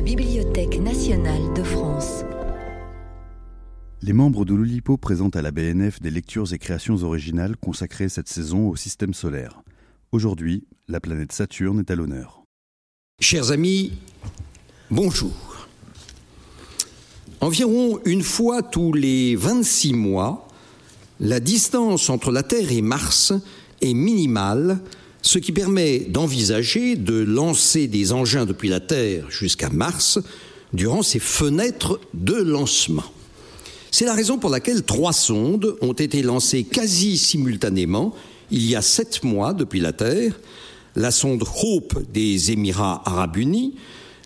la Bibliothèque nationale de France. Les membres de l'Oulipo présentent à la BNF des lectures et créations originales consacrées cette saison au système solaire. Aujourd'hui, la planète Saturne est à l'honneur. Chers amis, bonjour. Environ une fois tous les 26 mois, la distance entre la Terre et Mars est minimale, ce qui permet d'envisager de lancer des engins depuis la Terre jusqu'à Mars durant ces fenêtres de lancement. C'est la raison pour laquelle trois sondes ont été lancées quasi simultanément il y a sept mois depuis la Terre, la sonde Hope des Émirats arabes unis,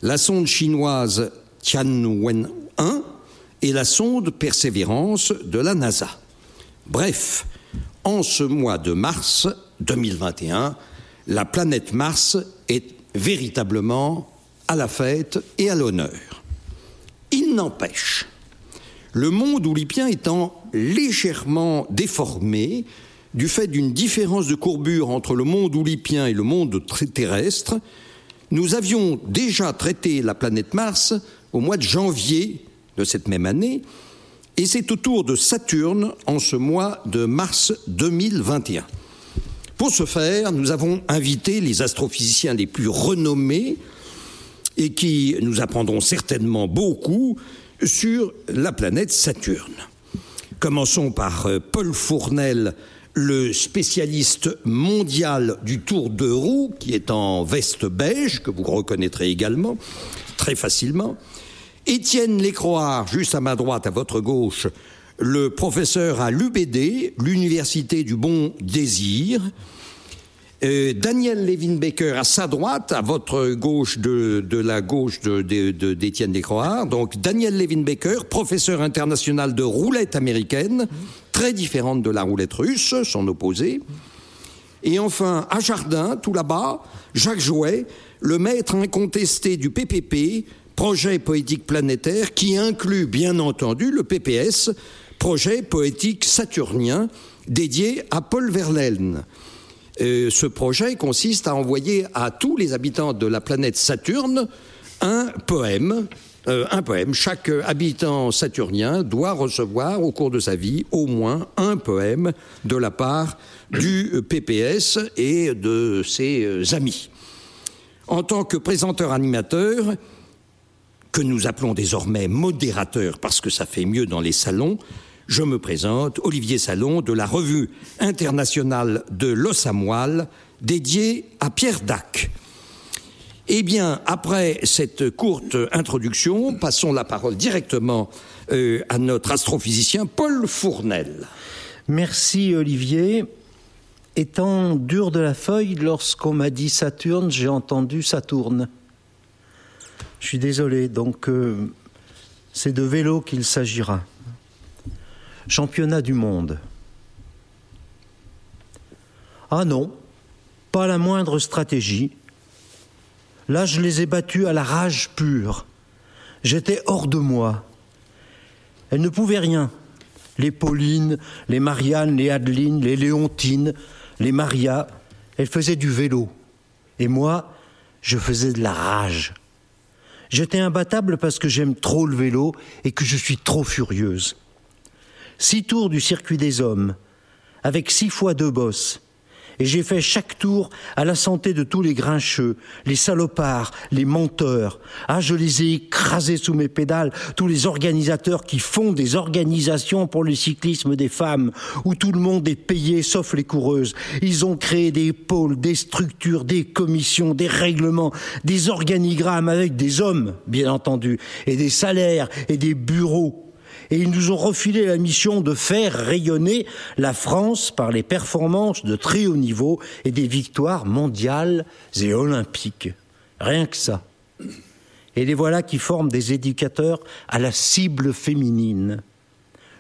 la sonde chinoise Tianwen 1 et la sonde Persévérance de la NASA. Bref, en ce mois de mars 2021, la planète Mars est véritablement à la fête et à l'honneur. Il n'empêche, le monde oulipien étant légèrement déformé du fait d'une différence de courbure entre le monde oulipien et le monde terrestre, nous avions déjà traité la planète Mars au mois de janvier de cette même année, et c'est au tour de Saturne en ce mois de mars 2021. Pour ce faire, nous avons invité les astrophysiciens les plus renommés et qui nous apprendront certainement beaucoup sur la planète Saturne. Commençons par euh, Paul Fournel, le spécialiste mondial du tour de roue, qui est en veste beige, que vous reconnaîtrez également très facilement. Étienne Lécroard, juste à ma droite, à votre gauche, le professeur à l'UBD, l'Université du Bon Désir. Euh, Daniel Levin Baker à sa droite, à votre gauche de, la gauche d'Étienne de. Donc Daniel Levin Baker, professeur international de roulette américaine, très différente de la roulette russe, son opposé. Et enfin, à Jardin, tout là-bas, Jacques Jouet, le maître incontesté du PPP, projet poétique planétaire, qui inclut bien entendu le PPS, projet poétique saturnien, dédié à Paul Verlaine. Euh, ce projet consiste à envoyer à tous les habitants de la planète Saturne un poème. Euh, un poème. Chaque habitant saturnien doit recevoir au cours de sa vie au moins un poème de la part du PPS et de ses euh, amis. En tant que présenteur-animateur, que nous appelons désormais modérateur parce que ça fait mieux dans les salons, je me présente, Olivier Salon, de la revue internationale de l'os à moelle, dédiée à Pierre Dac. Eh bien, après cette courte introduction, passons la parole directement euh, à notre astrophysicien Paul Fournel. Merci Olivier. Étant dur de la feuille, lorsqu'on m'a dit Saturne, j'ai entendu Saturne. Je suis désolé, donc euh, c'est de vélo qu'il s'agira. Championnat du monde. Ah non, pas la moindre stratégie. Là, je les ai battus à la rage pure. J'étais hors de moi. Elles ne pouvaient rien. Les Paulines, les Marianne, les Adeline, les Léontine, les Maria, elles faisaient du vélo. Et moi, je faisais de la rage. J'étais imbattable parce que j'aime trop le vélo et que je suis trop furieuse. Six tours du circuit des hommes, avec six fois deux bosses, et j'ai fait chaque tour à la santé de tous les grincheux, les salopards, les menteurs. Ah, je les ai écrasés sous mes pédales, tous les organisateurs qui font des organisations pour le cyclisme des femmes, où tout le monde est payé sauf les coureuses. Ils ont créé des pôles, des structures, des commissions, des règlements, des organigrammes avec des hommes, bien entendu, et des salaires et des bureaux et ils nous ont refilé la mission de faire rayonner la France par les performances de très haut niveau et des victoires mondiales et olympiques. Rien que ça. Et les voilà qui forment des éducateurs à la cible féminine.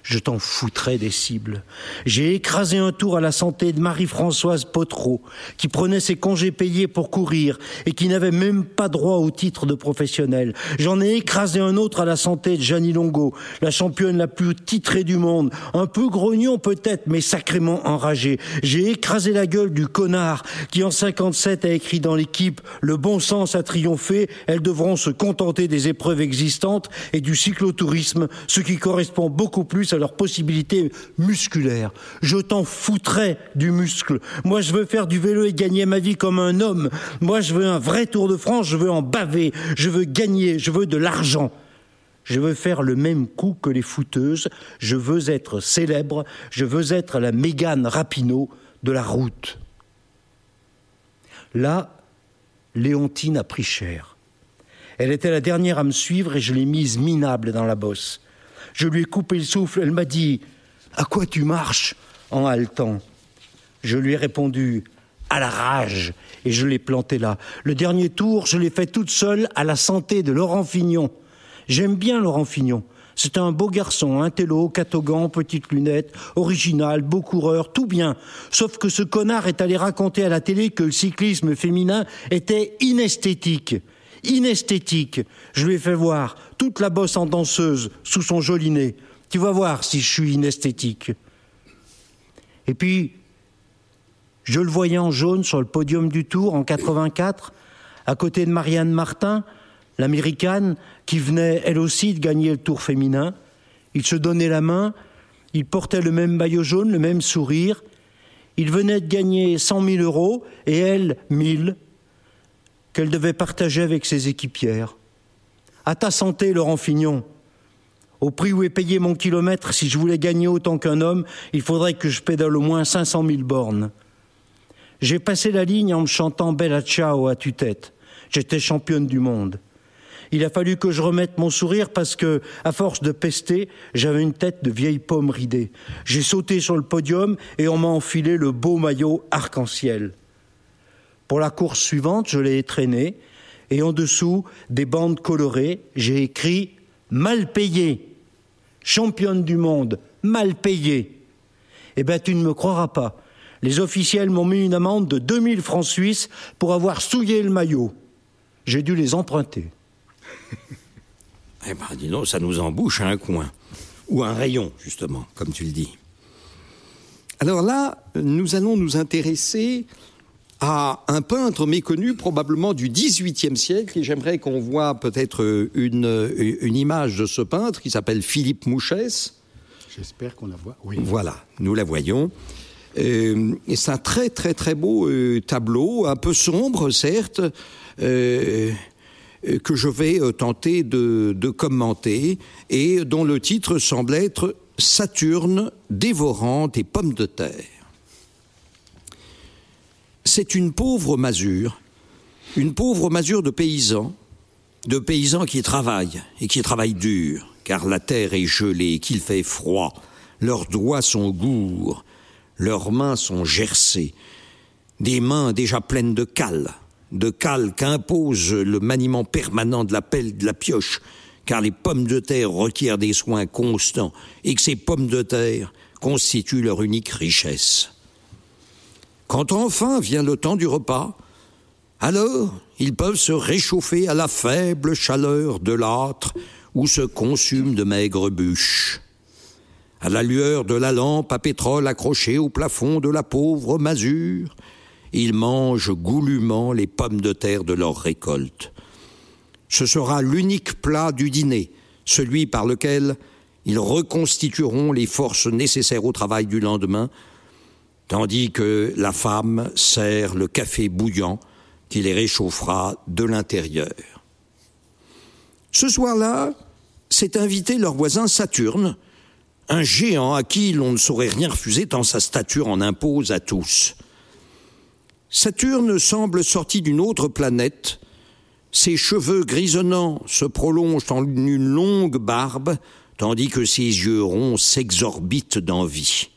Je t'en foutrais des cibles. J'ai écrasé un tour à la santé de Marie-Françoise Potreau, qui prenait ses congés payés pour courir et qui n'avait même pas droit au titre de professionnel. J'en ai écrasé un autre à la santé de Jeannie Longo, la championne la plus titrée du monde. Un peu grognon peut-être, mais sacrément enragé. J'ai écrasé la gueule du connard qui en 57 a écrit dans l'équipe Le bon sens a triomphé, elles devront se contenter des épreuves existantes et du cyclotourisme, ce qui correspond beaucoup plus leurs possibilités musculaires. Je t'en foutrais du muscle. Moi, je veux faire du vélo et gagner ma vie comme un homme. Moi, je veux un vrai Tour de France, je veux en baver, je veux gagner, je veux de l'argent. Je veux faire le même coup que les footeuses, je veux être célèbre, je veux être la Mégane Rapinoe de la route. Là, Léontine a pris cher. Elle était la dernière à me suivre et je l'ai mise minable dans la bosse. Je lui ai coupé le souffle. Elle m'a dit À quoi tu marches en haletant? Je lui ai répondu À la rage. Et je l'ai planté là. Le dernier tour, je l'ai fait toute seule à la santé de Laurent Fignon. J'aime bien Laurent Fignon. C'est un beau garçon, un télo, catogan, petites lunettes, original, beau coureur, tout bien. Sauf que ce connard est allé raconter à la télé que le cyclisme féminin était inesthétique inesthétique. Je lui ai fait voir toute la bosse en danseuse sous son joli nez. Tu vas voir si je suis inesthétique. Et puis, je le voyais en jaune sur le podium du Tour en 84, à côté de Marianne Martin, l'américaine, qui venait elle aussi de gagner le Tour féminin. Il se donnait la main, il portait le même maillot jaune, le même sourire. Il venait de gagner 100 000 euros et elle, 1000 qu'elle devait partager avec ses équipières. À ta santé, Laurent Fignon. Au prix où est payé mon kilomètre, si je voulais gagner autant qu'un homme, il faudrait que je pédale au moins 500 000 bornes. J'ai passé la ligne en me chantant Bella Ciao à tue-tête. J'étais championne du monde. Il a fallu que je remette mon sourire parce que, à force de pester, j'avais une tête de vieille pomme ridée. J'ai sauté sur le podium et on m'a enfilé le beau maillot arc-en-ciel. Pour la course suivante, je l'ai traîné et en dessous des bandes colorées, j'ai écrit mal payé, championne du monde, mal payé. Eh bien, tu ne me croiras pas. Les officiels m'ont mis une amende de 2000 francs suisses pour avoir souillé le maillot. J'ai dû les emprunter. eh bien, dis donc, ça nous embouche à un coin. Ou un rayon, justement, comme tu le dis. Alors là, nous allons nous intéresser à un peintre méconnu probablement du XVIIIe siècle, et j'aimerais qu'on voit peut-être une, une, image de ce peintre qui s'appelle Philippe Mouchès. J'espère qu'on la voit. Oui. Voilà, nous la voyons. Euh, c'est un très très très beau euh, tableau, un peu sombre certes, euh, que je vais euh, tenter de, de commenter, et dont le titre semble être Saturne dévorant des pommes de terre c'est une pauvre masure, une pauvre masure de paysans, de paysans qui travaillent et qui travaillent dur, car la terre est gelée, qu'il fait froid, leurs doigts sont gourds, leurs mains sont gercées, des mains déjà pleines de cale, de cale qu'impose le maniement permanent de la pelle de la pioche, car les pommes de terre requièrent des soins constants et que ces pommes de terre constituent leur unique richesse. Quand enfin vient le temps du repas, alors ils peuvent se réchauffer à la faible chaleur de l'âtre où se consument de maigres bûches. À la lueur de la lampe à pétrole accrochée au plafond de la pauvre masure, ils mangent goulûment les pommes de terre de leur récolte. Ce sera l'unique plat du dîner, celui par lequel ils reconstitueront les forces nécessaires au travail du lendemain, tandis que la femme sert le café bouillant qui les réchauffera de l'intérieur. Ce soir-là, s'est invité leur voisin Saturne, un géant à qui l'on ne saurait rien refuser tant sa stature en impose à tous. Saturne semble sorti d'une autre planète, ses cheveux grisonnants se prolongent en une longue barbe, tandis que ses yeux ronds s'exorbitent d'envie.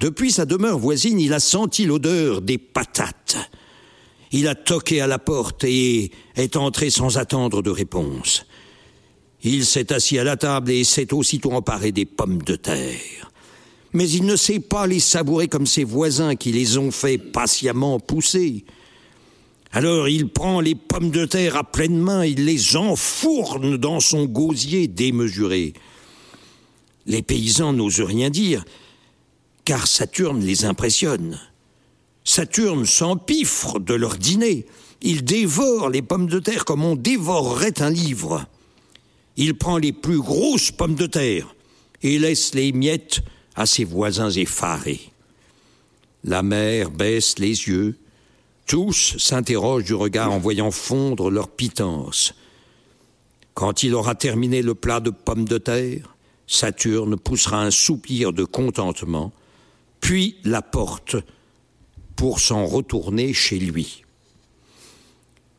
Depuis sa demeure voisine, il a senti l'odeur des patates. Il a toqué à la porte et est entré sans attendre de réponse. Il s'est assis à la table et s'est aussitôt emparé des pommes de terre. Mais il ne sait pas les savourer comme ses voisins qui les ont fait patiemment pousser. Alors il prend les pommes de terre à pleine main, il les enfourne dans son gosier démesuré. Les paysans n'osent rien dire, car Saturne les impressionne. Saturne s'empiffre de leur dîner. Il dévore les pommes de terre comme on dévorerait un livre. Il prend les plus grosses pommes de terre et laisse les miettes à ses voisins effarés. La mère baisse les yeux. Tous s'interrogent du regard en voyant fondre leur pitance. Quand il aura terminé le plat de pommes de terre, Saturne poussera un soupir de contentement, puis la porte pour s'en retourner chez lui.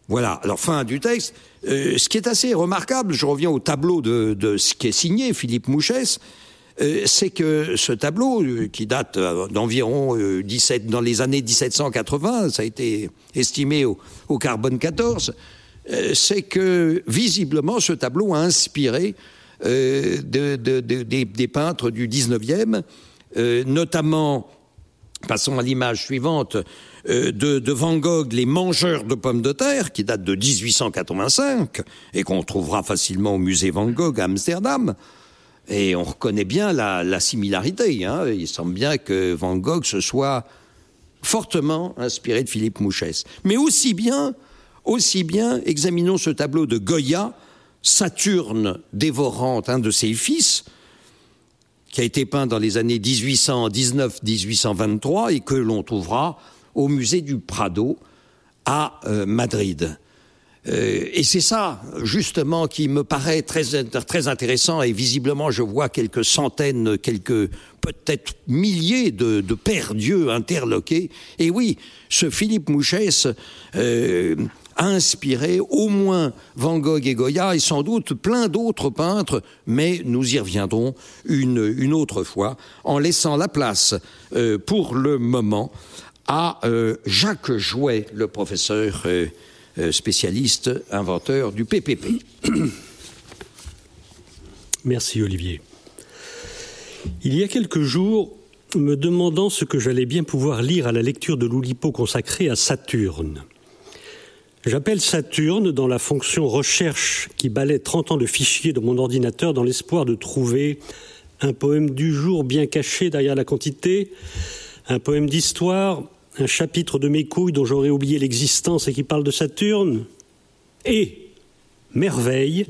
Voilà, alors fin du texte. Euh, ce qui est assez remarquable, je reviens au tableau de, ce qui est signé, Philippe Mouchès, euh, c'est que ce tableau, euh, qui date d'environ 17, dans les années 1780, ça a été estimé au, au carbone 14, c'est que visiblement ce tableau a inspiré de, des, des, peintres du 19e, notamment, passons à l'image suivante, euh, de, Van Gogh, Les Mangeurs de pommes de terre, qui date de 1885 et qu'on trouvera facilement au musée Van Gogh à Amsterdam. Et on reconnaît bien la, similarité. Hein. Il semble bien que Van Gogh se soit fortement inspiré de Philippe Mouchès. Mais aussi bien, examinons ce tableau de Goya, Saturne dévorant un de ses fils, qui a été peint dans les années 1819-1823 et que l'on trouvera au musée du Prado à euh, Madrid. Euh, et c'est ça, justement, qui me paraît très, très intéressant. Et visiblement, je vois quelques centaines, quelques peut-être milliers de, de pères dieux interloqués. Et oui, ce Philippe Mouchès euh, inspiré au moins Van Gogh et Goya et sans doute plein d'autres peintres, mais nous y reviendrons une, autre fois, en laissant la place pour le moment à euh, Jacques Jouet, le professeur euh, euh, spécialiste, inventeur du PPP. Merci Olivier. Il y a quelques jours, me demandant ce que j'allais bien pouvoir lire à la lecture de l'Oulipo consacrée à Saturne. J'appelle Saturne dans la fonction recherche qui balaie 30 ans de fichiers de mon ordinateur dans l'espoir de trouver un poème du jour bien caché derrière la quantité, un poème d'histoire un chapitre de mes couilles dont j'aurais oublié l'existence et qui parle de Saturne Et, merveille,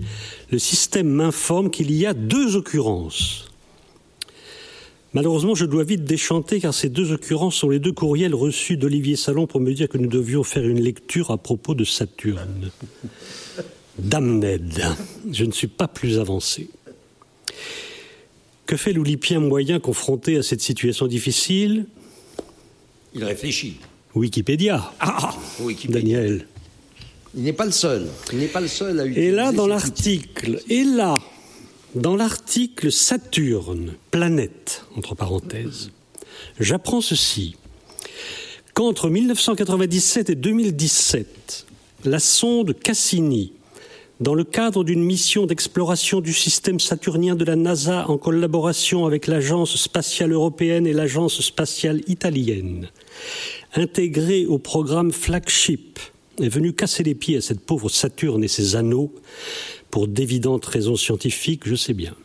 le système m'informe qu'il y a deux occurrences. Malheureusement, je dois vite déchanter car ces deux occurrences sont les deux courriels reçus d'Olivier Salon pour me dire que nous devions faire une lecture à propos de Saturne. Damned, je ne suis pas plus avancé. Que fait l'Oulipien moyen confronté à cette situation difficile? Il réfléchit. Wikipédia. Ah, Wikipédia. Daniel. Il n'est pas le seul. Il n'est pas le seul à utiliser. Et là, dans l'article, et là, dans l'article Saturne, planète, entre parenthèses, j'apprends ceci. Qu'entre 1997 et 2017, la sonde Cassini dans le cadre d'une mission d'exploration du système saturnien de la NASA en collaboration avec l'Agence spatiale européenne et l'Agence spatiale italienne, intégrée au programme Flagship, est venue casser les pieds à cette pauvre Saturne et ses anneaux pour d'évidentes raisons scientifiques, je sais bien.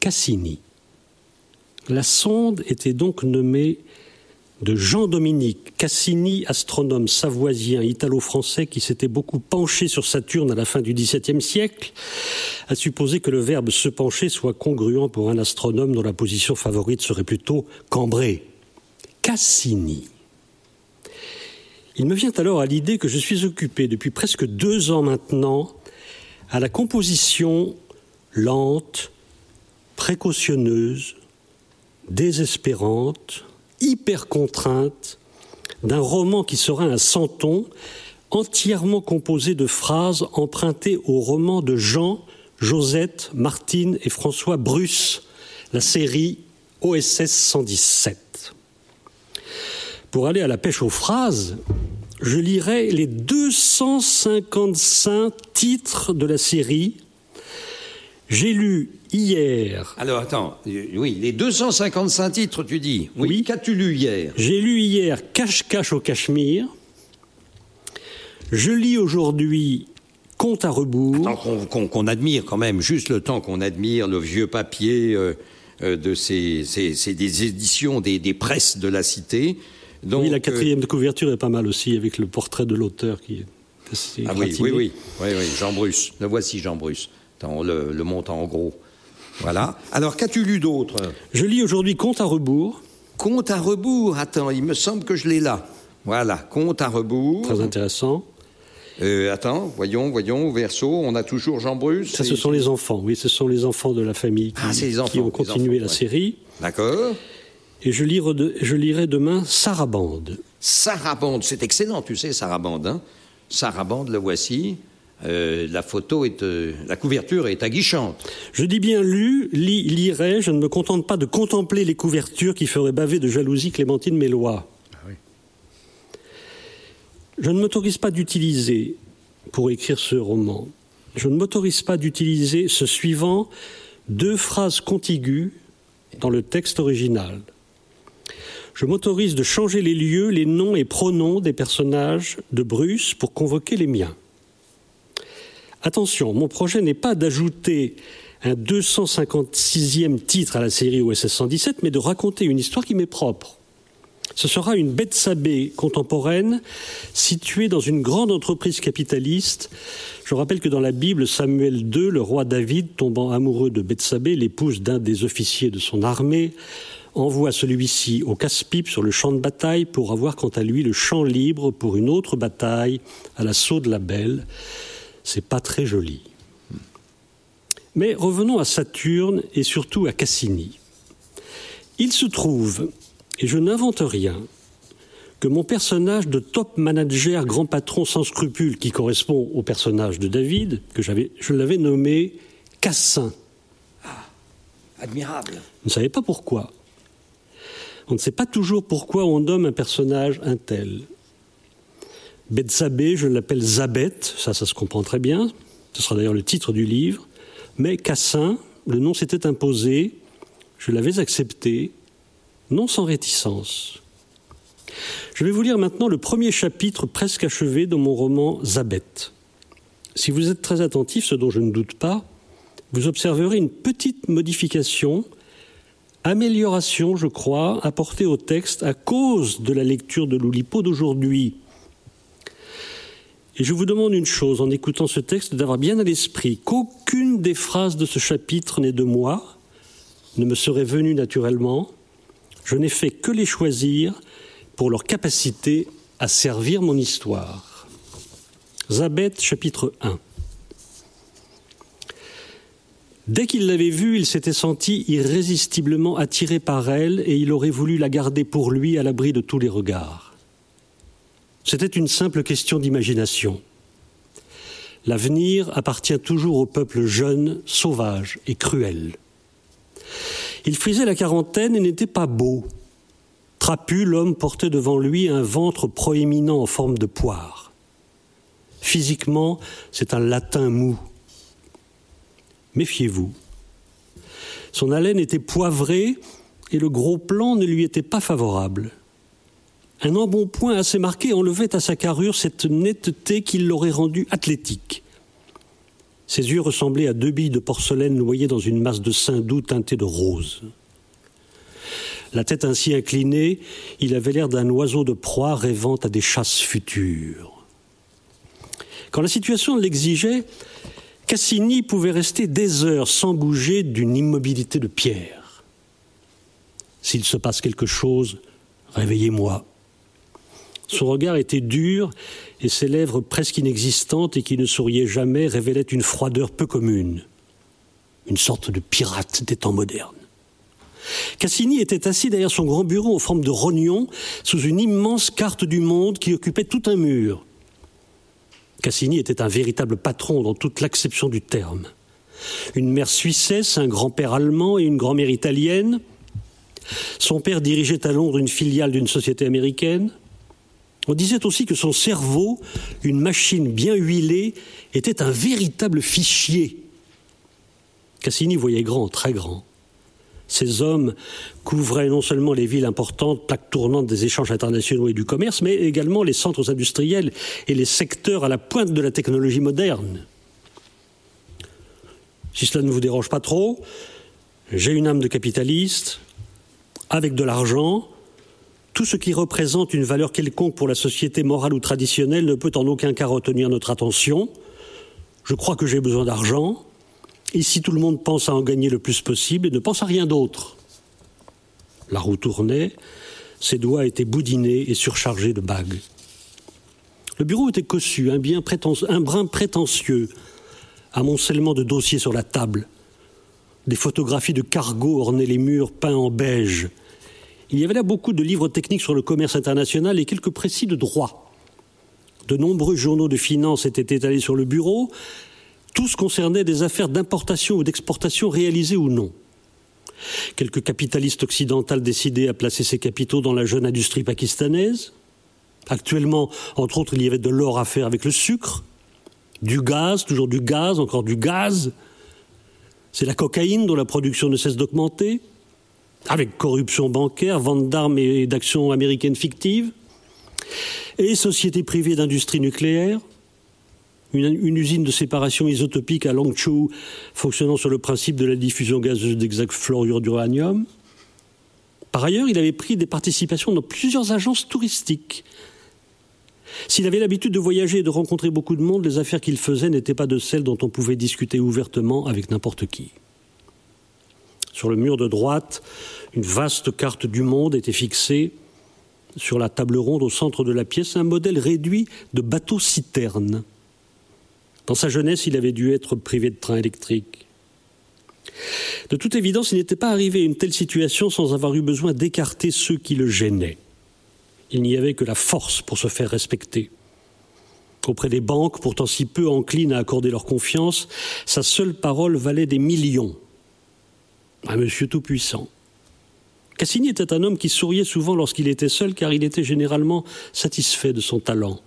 Cassini. La sonde était donc nommée de Jean-Dominique Cassini, astronome savoisien italo-français qui s'était beaucoup penché sur Saturne à la fin du XVIIe siècle, a supposé que le verbe se pencher soit congruent pour un astronome dont la position favorite serait plutôt cambrée. Cassini. Il me vient alors à l'idée que je suis occupé depuis presque deux ans maintenant à la composition lente, précautionneuse, désespérante, hyper contrainte d'un roman qui sera un centon entièrement composé de phrases empruntées au roman de Jean, Josette, Martine et François Bruce, la série OSS 117. Pour aller à la pêche aux phrases, je lirai les 255 titres de la série. J'ai lu hier. Alors attends, euh, oui, les 255 titres, tu dis. Oui. Oui. Qu'as-tu lu hier? J'ai lu hier Cache-Cache au Cachemire. Je lis aujourd'hui Compte à rebours. Qu'on admire quand même, juste le temps qu'on admire le vieux papier euh, euh, de ces, ces- ces- des éditions des, des presses de la cité. Donc, oui, la euh, quatrième de couverture est pas mal aussi, avec le portrait de l'auteur qui est assez ah oui, gratiné. oui, oui, oui, oui, Jean Bruce. Le voici, Jean Bruce. Attends, le, le monte en gros. Voilà. Alors, qu'as-tu lu d'autre? Je lis aujourd'hui Compte à rebours, Compte à rebours. Attends, il me semble que je l'ai là. Voilà, compte à rebours. très intéressant. Euh, attends, voyons, voyons, au verso, on a toujours Jean Bruce. Ça, et- ce sont les enfants, oui, ce sont les enfants de la famille qui, Ah, les qui enfants, ont continué enfants, la ouais. série. D'accord. Et je, lire de- je lirai demain Sarabande. Sarabande, c'est excellent, tu sais, Sarabande. Hein Sarabande, le voici. Euh, la photo est, euh, la couverture est aguichante. Je dis bien lu, lis, lirai, je ne me contente pas de contempler les couvertures qui feraient baver de jalousie Clémentine Mélois. Je ne m'autorise pas d'utiliser, pour écrire ce roman, je ne m'autorise pas d'utiliser ce suivant deux phrases contiguës dans le texte original. Je m'autorise de changer les lieux, les noms et pronoms des personnages de Bruce pour convoquer les miens. Attention, mon projet n'est pas d'ajouter un 256e titre à la série OSS 117, mais de raconter une histoire qui m'est propre. Ce sera une Bethsabée contemporaine située dans une grande entreprise capitaliste. Je rappelle que dans la Bible, Samuel II, le roi David, tombant amoureux de Bethsabée, l'épouse d'un des officiers de son armée, envoie celui-ci au casse-pipe sur le champ de bataille pour avoir quant à lui le champ libre pour une autre bataille à l'assaut de la Belle. C'est pas très joli. Mais revenons à Saturne et surtout à Cassini. Il se trouve, et je n'invente rien, que mon personnage de top manager grand patron sans scrupules, qui correspond au personnage de David, que j'avais, je l'avais nommé Cassin. Admirable. Vous ne savez pas pourquoi. On ne sait pas toujours pourquoi on nomme un personnage un tel. Bethsabée, je l'appelle Zabet, ça, ça se comprend très bien. Ce sera d'ailleurs le titre du livre. Mais Cassin, le nom s'était imposé, je l'avais accepté, non sans réticence. Je vais vous lire maintenant le premier chapitre presque achevé de mon roman Zabet. Si vous êtes très attentif, ce dont je ne doute pas, vous observerez une petite modification, amélioration, je crois, apportée au texte à cause de la lecture de l'Oulipo d'aujourd'hui. Et je vous demande une chose en écoutant ce texte, d'avoir bien à l'esprit qu'aucune des phrases de ce chapitre n'est de moi, ne me serait venue naturellement. Je n'ai fait que les choisir pour leur capacité à servir mon histoire. Zabet, chapitre 1. Dès qu'il l'avait vue, il s'était senti irrésistiblement attiré par elle et il aurait voulu la garder pour lui à l'abri de tous les regards. C'était une simple question d'imagination. L'avenir appartient toujours au peuple jeune, sauvage et cruel. Il frisait la quarantaine et n'était pas beau. Trapu, l'homme portait devant lui un ventre proéminent en forme de poire. Physiquement, c'est un latin mou. Méfiez-vous. Son haleine était poivrée et le gros plan ne lui était pas favorable. Un embonpoint assez marqué enlevait à sa carrure cette netteté qui l'aurait rendu athlétique. Ses yeux ressemblaient à deux billes de porcelaine noyées dans une masse de sein doux teintée de rose. La tête ainsi inclinée, il avait l'air d'un oiseau de proie rêvant à des chasses futures. Quand la situation l'exigeait, Cassini pouvait rester des heures sans bouger d'une immobilité de pierre. S'il se passe quelque chose, réveillez-moi. Son regard était dur et ses lèvres presque inexistantes et qui ne souriaient jamais révélaient une froideur peu commune, une sorte de pirate des temps modernes. Cassini était assis derrière son grand bureau en forme de rognon sous une immense carte du monde qui occupait tout un mur. Cassini était un véritable patron dans toute l'acception du terme. Une mère suissesse, un grand-père allemand et une grand-mère italienne. Son père dirigeait à Londres une filiale d'une société américaine. On disait aussi que son cerveau, une machine bien huilée, était un véritable fichier. Cassini voyait grand, très grand. Ces hommes couvraient non seulement les villes importantes, plaques tournantes des échanges internationaux et du commerce, mais également les centres industriels et les secteurs à la pointe de la technologie moderne. Si cela ne vous dérange pas trop, j'ai une âme de capitaliste, avec de l'argent, tout ce qui représente une valeur quelconque pour la société morale ou traditionnelle ne peut en aucun cas retenir notre attention. Je crois que j'ai besoin d'argent. Ici, tout le monde pense à en gagner le plus possible et ne pense à rien d'autre. La roue tournait, ses doigts étaient boudinés et surchargés de bagues. Le bureau était cossu, un, brin prétentieux, amoncellement de dossiers sur la table. Des photographies de cargos ornaient les murs peints en beige. Il y avait là beaucoup de livres techniques sur le commerce international et quelques précis de droit. De nombreux journaux de finances étaient étalés sur le bureau. Tous concernaient des affaires d'importation ou d'exportation réalisées ou non. Quelques capitalistes occidentaux décidaient à placer ses capitaux dans la jeune industrie pakistanaise. Actuellement, entre autres, il y avait de l'or à faire avec le sucre, du gaz, toujours du gaz, encore du gaz. C'est la cocaïne dont la production ne cesse d'augmenter avec corruption bancaire, vente d'armes et d'actions américaines fictives, et société privée d'industrie nucléaire, une, usine de séparation isotopique à Longchou fonctionnant sur le principe de la diffusion gazeuse d'exact fluorure d'uranium. Par ailleurs, il avait pris des participations dans plusieurs agences touristiques. S'il avait l'habitude de voyager et de rencontrer beaucoup de monde, les affaires qu'il faisait n'étaient pas de celles dont on pouvait discuter ouvertement avec n'importe qui. Sur le mur de droite, une vaste carte du monde était fixée sur la table ronde au centre de la pièce, un modèle réduit de bateau-citerne. Dans sa jeunesse, il avait dû être privé de train électrique. De toute évidence, il n'était pas arrivé à une telle situation sans avoir eu besoin d'écarter ceux qui le gênaient. Il n'y avait que la force pour se faire respecter. Auprès des banques, pourtant si peu enclines à accorder leur confiance, sa seule parole valait des millions un monsieur tout-puissant. Cassini était un homme qui souriait souvent lorsqu'il était seul, car il était généralement satisfait de son talent.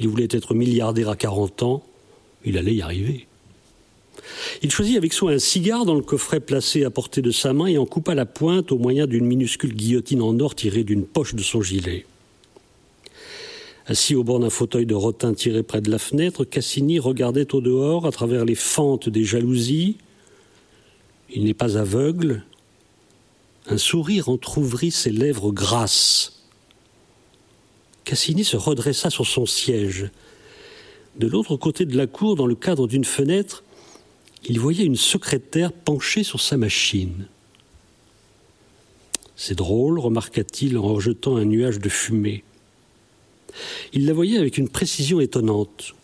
Il voulait être milliardaire à 40 ans, il allait y arriver. Il choisit avec soin un cigare dans le coffret placé à portée de sa main et en coupa la pointe au moyen d'une minuscule guillotine en or tirée d'une poche de son gilet. Assis au bord d'un fauteuil de rotin tiré près de la fenêtre, Cassini regardait au dehors, à travers les fentes des jalousies, il n'est pas aveugle. Un sourire entr'ouvrit ses lèvres grasses. Cassini se redressa sur son siège. De l'autre côté de la cour, dans le cadre d'une fenêtre, il voyait une secrétaire penchée sur sa machine. C'est drôle, remarqua-t-il en rejetant un nuage de fumée. Il la voyait avec une précision étonnante.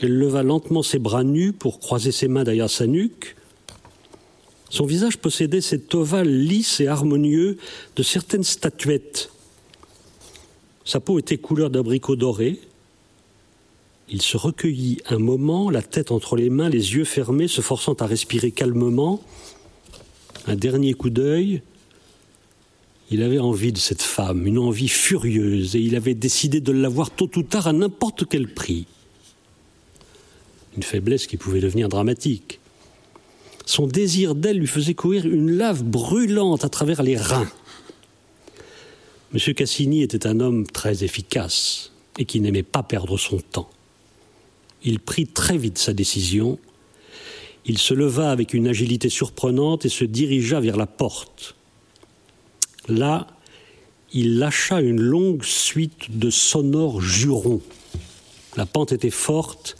Elle leva lentement ses bras nus pour croiser ses mains derrière sa nuque, son visage possédait cet ovale lisse et harmonieux de certaines statuettes. Sa peau était couleur d'abricot doré. Il se recueillit un moment, la tête entre les mains, les yeux fermés, se forçant à respirer calmement. Un dernier coup d'œil. Il avait envie de cette femme, une envie furieuse, et il avait décidé de l'avoir tôt ou tard à n'importe quel prix. Une faiblesse qui pouvait devenir dramatique. Son désir d'elle lui faisait courir une lave brûlante à travers les reins. M. Cassini était un homme très efficace et qui n'aimait pas perdre son temps. Il prit très vite sa décision. Il se leva avec une agilité surprenante et se dirigea vers la porte. Là, il lâcha une longue suite de sonores jurons. La pente était forte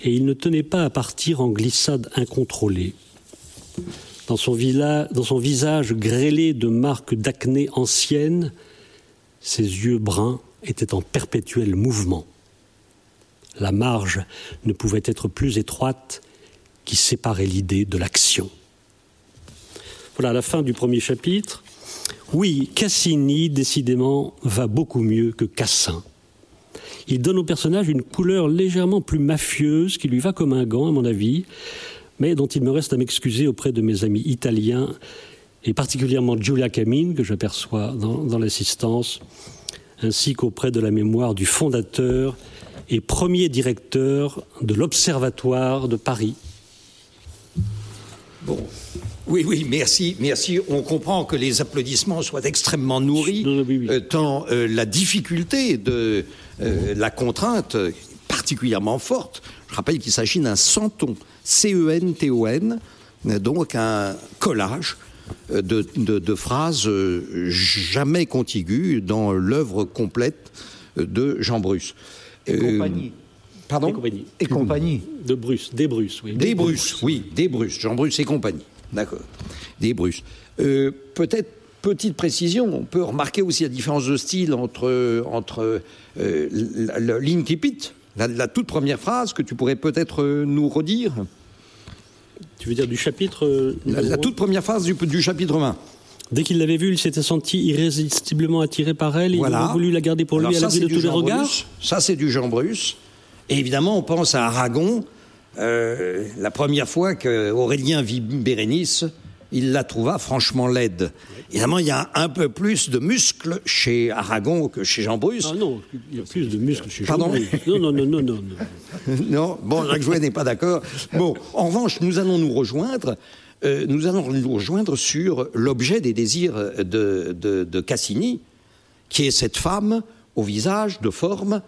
et il ne tenait pas à partir en glissade incontrôlée. Dans son, dans son visage grêlé de marques d'acné anciennes, ses yeux bruns étaient en perpétuel mouvement. La marge ne pouvait être plus étroite qui séparait l'idée de l'action. Voilà la fin du premier chapitre. Oui, Cassini, décidément, va beaucoup mieux que Cassin. Il donne au personnage une couleur légèrement plus mafieuse qui lui va comme un gant, à mon avis, mais dont il me reste à m'excuser auprès de mes amis italiens, et particulièrement Giulia Camine, que j'aperçois dans, dans l'assistance, ainsi qu'auprès de la mémoire du fondateur et premier directeur de l'Observatoire de Paris. Bon. Oui, oui, merci, merci. On comprend que les applaudissements soient extrêmement nourris, euh, tant euh, la difficulté de euh, la contrainte particulièrement forte. Je rappelle qu'il s'agit d'un centon, C-E-N-T-O-N, donc un collage de, phrases jamais contiguës dans l'œuvre complète de Jean Bruce. Et compagnie. Pardon et compagnie. Et compagnie. De Bruce, des Bruce, oui. Des, Bruce, oui, des Bruce, Jean Bruce et compagnie. D'accord. Des Bruce. Euh, peut-être petite précision, on peut remarquer aussi la différence de style entre, entre euh, l'incipit, la, toute première phrase que tu pourrais peut-être euh, nous redire. Tu veux dire du chapitre la, toute première phrase du, du chapitre 20. Dès qu'il l'avait vue, il s'était senti irrésistiblement attiré par elle. Et Il a voulu la garder pour lui à l'abri de tous les regards. Ça, c'est du Jean Bruce. Et évidemment, on pense à Aragon. Euh, la première fois qu'Aurélien vit Bérénice, il la trouva franchement laide. Évidemment, il y a un peu plus de muscles chez Aragon que chez Jean Bruce. Ah non, il y a plus de muscles chez Jean Bruce. Non, non, non, non, non. non, bon, Jacques Jouet n'est pas d'accord. Bon, en revanche, nous allons nous rejoindre euh, nous allons nous rejoindre sur l'objet des désirs de, Cassini, qui est cette femme au visage de forme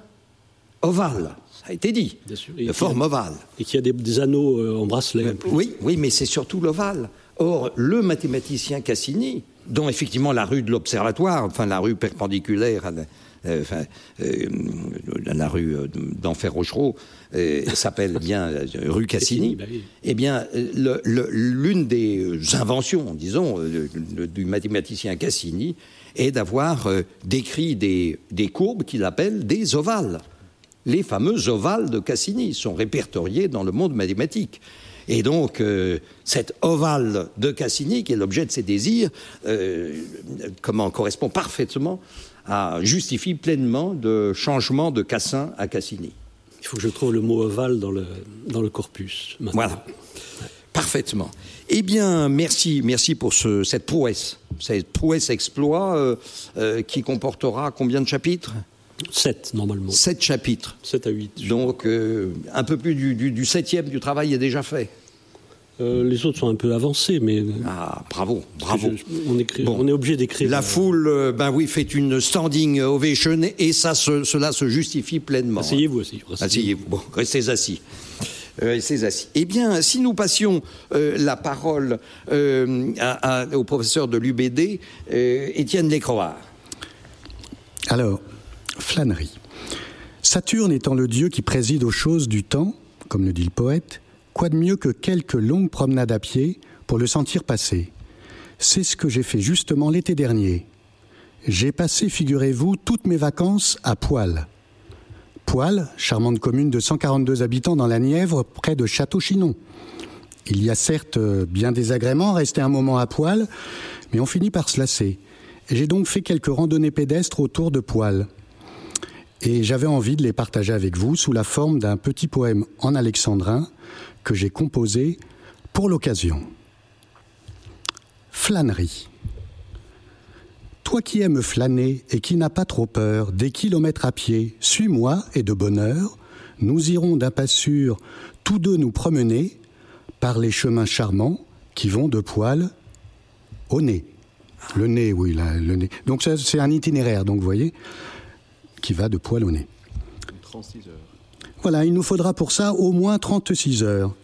ovale. Ça a été dit, de forme ovale. Et qui a des, anneaux euh, en bracelet. Euh, oui, oui, mais c'est surtout l'ovale. Or, le mathématicien Cassini, dont effectivement la rue de l'Observatoire, enfin la rue perpendiculaire euh, enfin, euh, la rue euh, d'Enfer Rochereau s'appelle bien rue Cassini. Bah eh bien, l'une des inventions, disons, du mathématicien Cassini est d'avoir décrit des, des courbes qu'il appelle des ovales. Les fameux ovales de Cassini sont répertoriés dans le monde mathématique. Et donc, cet ovale de Cassini, qui est l'objet de ses désirs, comment correspond parfaitement justifie pleinement de changement de Cassin à Cassini. Il faut que je trouve le mot ovale dans le, dans le corpus. Voilà. Parfaitement. Eh bien, merci, merci pour ce, cette prouesse, cette prouesse exploit euh, euh, qui comportera combien de chapitres? Sept, normalement. Sept chapitres. Sept à huit. Donc, euh, un peu plus du, du, du septième du travail est déjà fait. Euh, les autres sont un peu avancés, mais. Ah, bravo, bravo. on, est obligé d'écrire. La foule, euh, ben oui, fait une standing ovation et ça, cela se justifie pleinement. Asseyez-vous, asseyez-vous. Asseyez-vous. Bon, restez assis. Euh, restez assis. Eh bien, si nous passions la parole au professeur de l'UBD, Étienne Lécroard. Alors, flânerie. Saturne étant le dieu qui préside aux choses du temps, comme le dit le poète, Quoi de mieux que quelques longues promenades à pied pour le sentir passer? C'est ce que j'ai fait justement l'été dernier. J'ai passé, figurez-vous, toutes mes vacances à Poil. Poil, charmante commune de 142 habitants dans la Nièvre, près de Château-Chinon. Il y a certes bien des agréments, rester un moment à Poil, mais on finit par se lasser. J'ai donc fait quelques randonnées pédestres autour de Poil. Et j'avais envie de les partager avec vous sous la forme d'un petit poème en alexandrin que j'ai composé pour l'occasion. Flânerie. Toi qui aimes flâner et qui n'as pas trop peur des kilomètres à pied, suis-moi et de bonne heure, nous irons d'un pas sûr tous deux nous promener par les chemins charmants qui vont de poil au nez. Le nez, oui, le nez. Donc c'est un itinéraire, donc vous voyez, qui va de poil au nez. 36 heures. Voilà, il nous faudra pour ça au moins 36 heures.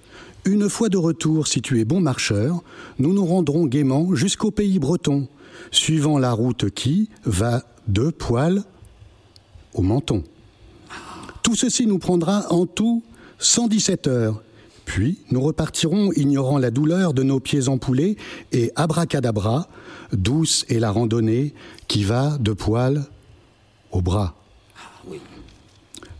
Une fois de retour, si tu es bon marcheur, nous nous rendrons gaiement jusqu'au pays breton, suivant la route qui va de poil au menton. Tout ceci nous prendra en tout 117 heures. Puis nous repartirons ignorant la douleur de nos pieds empoulés et abracadabra, douce est la randonnée qui va de poil au bras.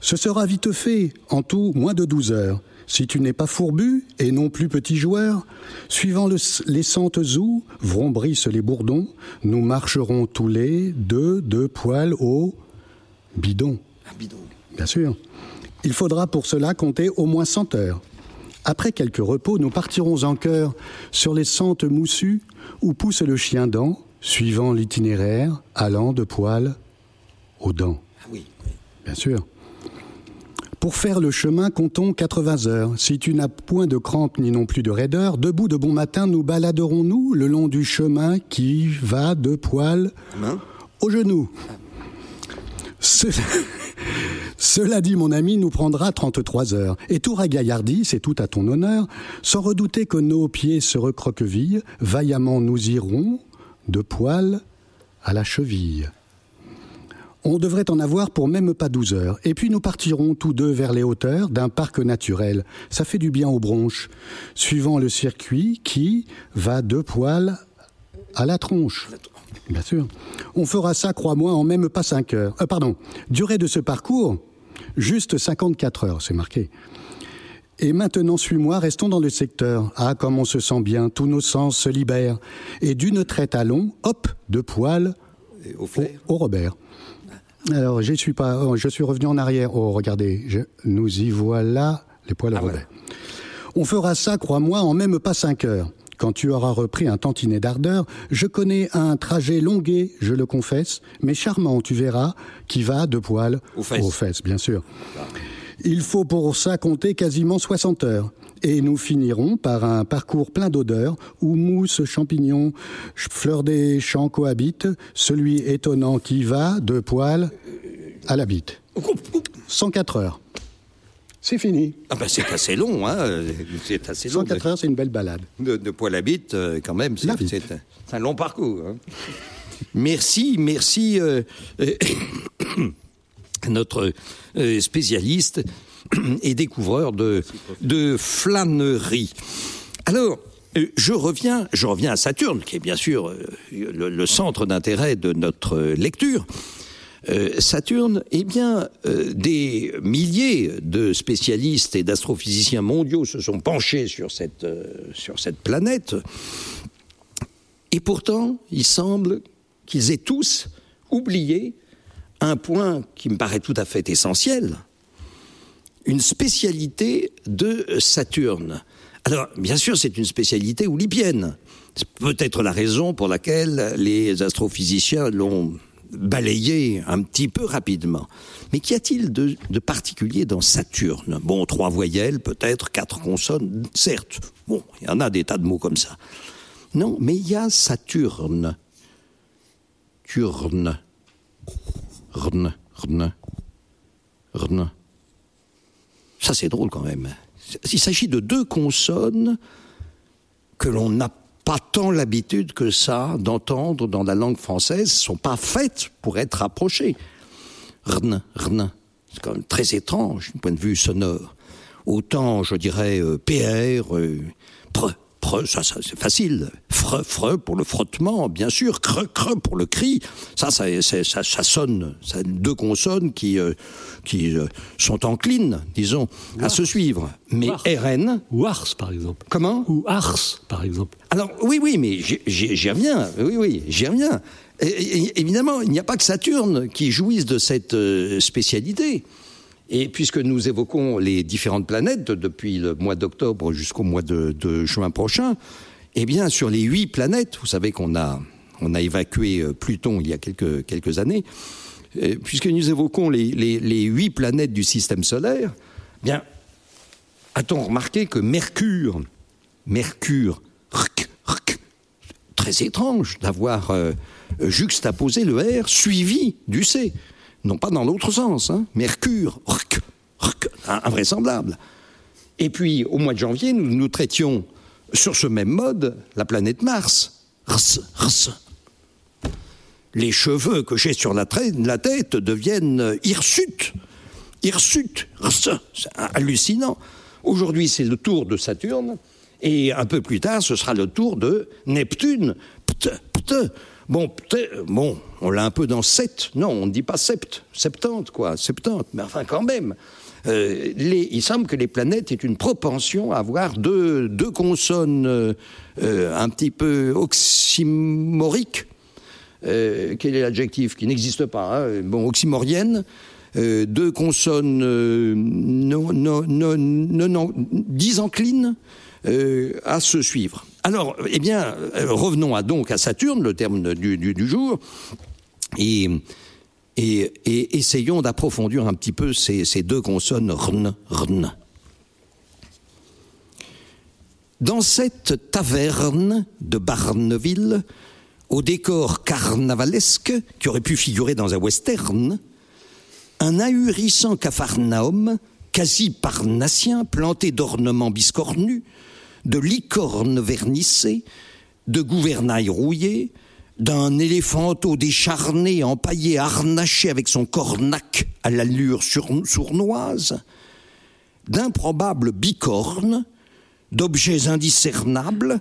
Ce sera vite fait, en tout moins de douze heures. Si tu n'es pas fourbu et non plus petit joueur, suivant les centes ou, vrombrissent les bourdons, nous marcherons tous les deux, deux poils au bidon. bidon. Bien sûr. Il faudra pour cela compter au moins cent heures. Après quelques repos, nous partirons en chœur sur les centes moussues où pousse le chien dent, suivant l'itinéraire, allant de poil aux dents. Ah oui. Bien sûr. Pour faire le chemin, comptons 80 heures. Si tu n'as point de crampes ni non plus de raideur, debout de bon matin, nous baladerons-nous le long du chemin qui va de poil au genou. Cela, cela dit, mon ami, nous prendra 33 heures. Et tout ragaillardi, c'est tout à ton honneur, sans redouter que nos pieds se recroquevillent, vaillamment nous irons de poil à la cheville. On devrait en avoir pour même pas 12 heures. Et puis nous partirons tous deux vers les hauteurs d'un parc naturel. Ça fait du bien aux bronches, suivant le circuit qui va de poil à la tronche. Bien sûr. On fera ça, crois-moi, en même pas 5 heures. Euh, pardon. Durée de ce parcours, juste 54 heures, c'est marqué. Et maintenant, suis-moi, restons dans le secteur. Ah, comme on se sent bien, tous nos sens se libèrent. Et d'une traite à long, hop, de poil au Robert. Alors, je suis pas, oh, je suis revenu en arrière. Oh, regardez, je- nous y voilà, les poils Ah, Robert. On fera ça, crois-moi, en même pas cinq heures. Quand tu auras repris un tantinet d'ardeur, je connais un trajet longué, je le confesse, mais charmant, tu verras, qui va de poil Aux fesses. bien sûr. Il faut pour ça compter quasiment 60 heures. Et nous finirons par un parcours plein d'odeurs où mousse, champignons, ch- fleurs des champs cohabitent, celui étonnant qui va de poil à la bite. 104 heures. C'est fini. Ah ben c'est assez long, hein. C'est assez long. 104 heures, c'est une belle balade. de, de poil à bite, euh, quand même, c'est un, long parcours. hein. Merci, merci euh, euh, à notre euh, spécialiste et découvreur de, de flânerie. Alors, euh, je reviens, je reviens à Saturne, qui est bien sûr euh, le, centre d'intérêt de notre lecture. Euh, Saturne, eh bien, des milliers de spécialistes et d'astrophysiciens mondiaux se sont penchés sur cette planète. Et pourtant, il semble qu'ils aient tous oublié un point qui me paraît tout à fait essentiel, une spécialité de Saturne. Alors, bien sûr, c'est une spécialité oulipienne. C'est peut-être la raison pour laquelle les astrophysiciens l'ont balayé un petit peu rapidement. Mais qu'y a-t-il de, de particulier dans Saturne? Bon, trois voyelles, peut-être, quatre consonnes, certes. Bon, il y en a des tas de mots comme ça. Non, mais il y a Saturne. Turne. Rne, rne, rne. Ça, c'est drôle quand même. Il s'agit de deux consonnes que l'on n'a pas tant l'habitude que ça d'entendre dans la langue française, sont pas faites pour être rapprochées. Rn, rn. C'est quand même très étrange du point de vue sonore. Autant, je dirais, euh, PR, euh, pre, pre, ça, ça c'est facile. Fre, fre pour le frottement, bien sûr. Cre, cre pour le cri. Ça, ça, ça, ça sonne. Ça, deux consonnes qui, euh, qui euh, sont enclines, disons, à se suivre. Mais. RN, Ou Ars, par exemple. comment Ou Ars, par exemple. alors oui, oui, mais j'y- reviens. Oui, oui, j'y reviens. Et- et- évidemment, il n'y a pas que Saturne qui jouisse de cette euh, spécialité. Et puisque nous évoquons les différentes planètes de- depuis le mois d'octobre jusqu'au mois de, juin prochain, eh bien, sur les huit planètes, vous savez qu'on a, évacué euh, Pluton il y a quelques, années, euh, puisque nous évoquons les, huit planètes du système solaire, eh bien, a-t-on remarqué que Mercure, Mercure, très étrange d'avoir euh, juxtaposé le R suivi du C? Non pas dans l'autre sens. Hein. Mercure, rk, in- invraisemblable. Et puis, au mois de janvier, nous, nous traitions sur ce même mode la planète Mars. Rs, rs. Les cheveux que j'ai sur la, tête deviennent hirsutes. Hirsutes. Rs. C'est hallucinant. Aujourd'hui, c'est le tour de Saturne. Et un peu plus tard, ce sera le tour de Neptune. Pt, pt. Bon, bon, on l'a un peu dans sept. Non, on ne dit pas sept. Septante, quoi. Septante. Mais enfin, quand même. Euh, il semble que les planètes aient une propension à avoir deux, deux consonnes euh, euh, un petit peu oxymoriques. Quel est l'adjectif qui n'existe pas hein Bon, oxymorienne. Deux consonnes non, non, non, non, non, disenclines euh, à se suivre. Alors, eh bien, euh, revenons à, donc à Saturne, le terme du, jour. Et et, essayons d'approfondir un petit peu ces, ces deux consonnes rn, rn. Dans cette taverne de Barneville, au décor carnavalesque qui aurait pu figurer dans un western, un ahurissant capharnaüm, quasi parnassien, planté d'ornements biscornus, de licornes vernissées, de gouvernail rouillé, d'un éléphanteau décharné, empaillé, harnaché avec son cornac à l'allure sournoise, d'improbables bicornes, d'objets indiscernables,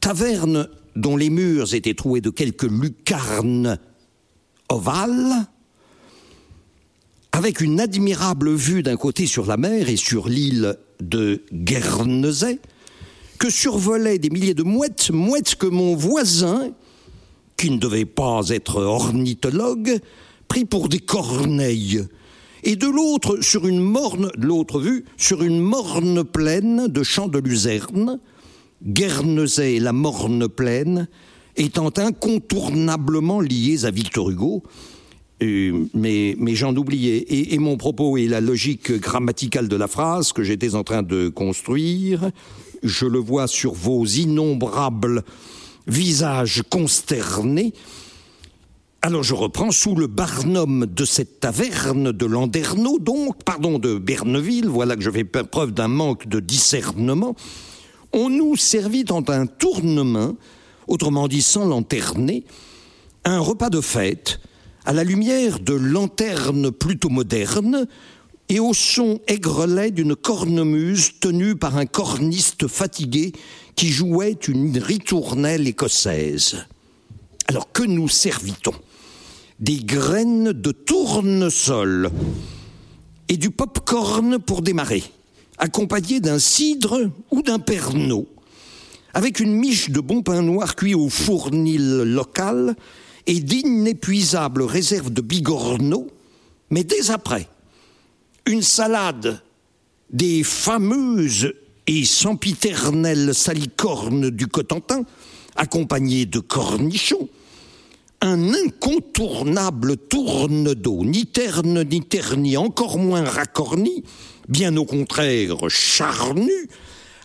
tavernes dont les murs étaient troués de quelques lucarnes ovales, avec une admirable vue d'un côté sur la mer et sur l'île de Guernesey, que survolaient des milliers de mouettes, mouettes que mon voisin, qui ne devait pas être ornithologue, prit pour des corneilles. Et de l'autre, sur une morne, l'autre vue, sur une morne plaine de champs de luzerne, Guernesey et la morne plaine étant incontournablement liés à Victor Hugo, euh, mais, j'en oubliais. Et, et, mon propos est la logique grammaticale de la phrase que j'étais en train de construire. Je le vois sur vos innombrables visage consterné. Alors je reprends sous le barnum de cette taverne de Landerneau, donc, pardon, de Berneville, voilà que je fais preuve d'un manque de discernement, on nous servit en un tournement, autrement dit sans lanterner, un repas de fête, à la lumière de lanternes plutôt modernes, et au son aigrelet d'une cornemuse tenue par un corniste fatigué qui jouait une ritournelle écossaise. Alors que nous servit-on? Des graines de tournesol et du pop-corn pour démarrer, accompagné d'un cidre ou d'un pernod, avec une miche de bon pain noir cuit au fournil local et d'inépuisables réserves de bigorneau, mais dès après, une salade des fameuses et sempiternelles salicornes du Cotentin, accompagnée de cornichons, un incontournable tourne d'eau, ni terne ni terni, encore moins racorni, bien au contraire charnu,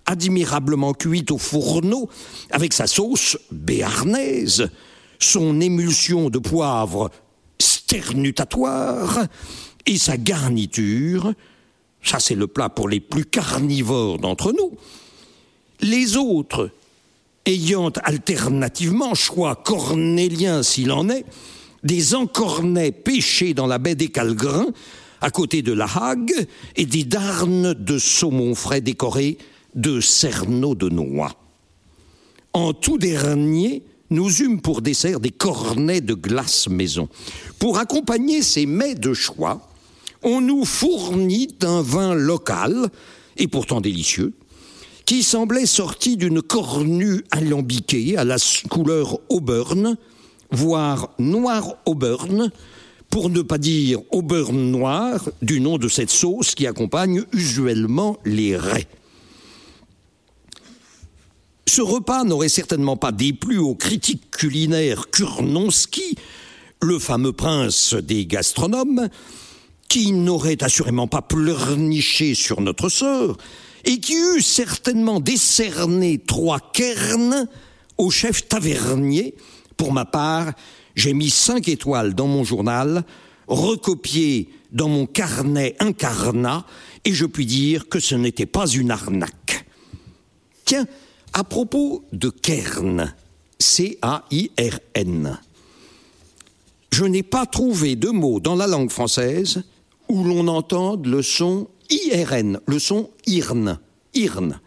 admirablement cuite au fourneau, avec sa sauce béarnaise, son émulsion de poivre sternutatoire et sa garniture, ça c'est le plat pour les plus carnivores d'entre nous, les autres ayant alternativement, choix cornélien s'il en est, des encornets pêchés dans la baie des Calgrins, à côté de la Hague, et des darnes de saumon frais décorés de cerneaux de noix. En tout dernier, nous eûmes pour dessert des cornets de glace maison. Pour accompagner ces mets de choix, on nous fournit un vin local, et pourtant délicieux, qui semblait sorti d'une cornue alambiquée à la couleur auburn, voire noir auburn, pour ne pas dire auburn noir, du nom de cette sauce qui accompagne usuellement les raies. Ce repas n'aurait certainement pas déplu au critique culinaire Kurnonski, le fameux prince des gastronomes, qui n'aurait assurément pas pleurniché sur notre sort, et qui eût certainement décerné trois cairns au chef tavernier. Pour ma part, j'ai mis cinq étoiles dans mon journal, recopié dans mon carnet incarnat, et je puis dire que ce n'était pas une arnaque. Tiens, à propos de cairn, C-A-I-R-N, je n'ai pas trouvé de mot dans la langue française où l'on entende le son IRN, le son IRN, IRN.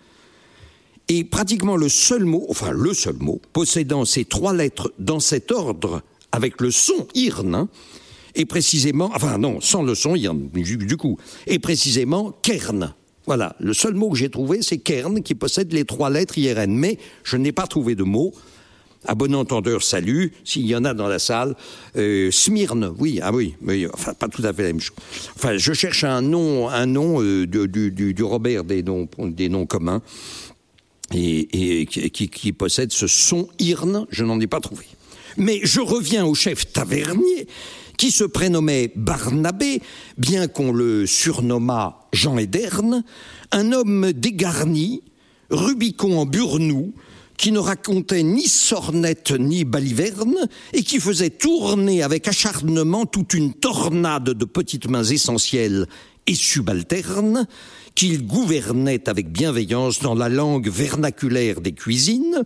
Et pratiquement le seul mot, enfin le seul mot, possédant ces trois lettres dans cet ordre avec le son IRN, est précisément, enfin non, sans le son IRN, du coup, est précisément kern. Voilà, le seul mot que j'ai trouvé, c'est kern, qui possède les trois lettres IRN. Mais je n'ai pas trouvé de mot à bon entendeur, salut, s'il y en a dans la salle. Euh, Smyrne, oui, ah oui, mais enfin pas tout à fait la même chose. Enfin, je cherche un nom, un nom euh, du, Robert des noms, communs, et, qui, possède ce son irne, je n'en ai pas trouvé. Mais je reviens au chef tavernier, qui se prénommait Barnabé, bien qu'on le surnommât Jean Ederne, un homme dégarni, Rubicon en burnou, qui ne racontait ni sornette ni baliverne, et qui faisait tourner avec acharnement toute une tornade de petites mains essentielles et subalternes, qu'il gouvernait avec bienveillance dans la langue vernaculaire des cuisines,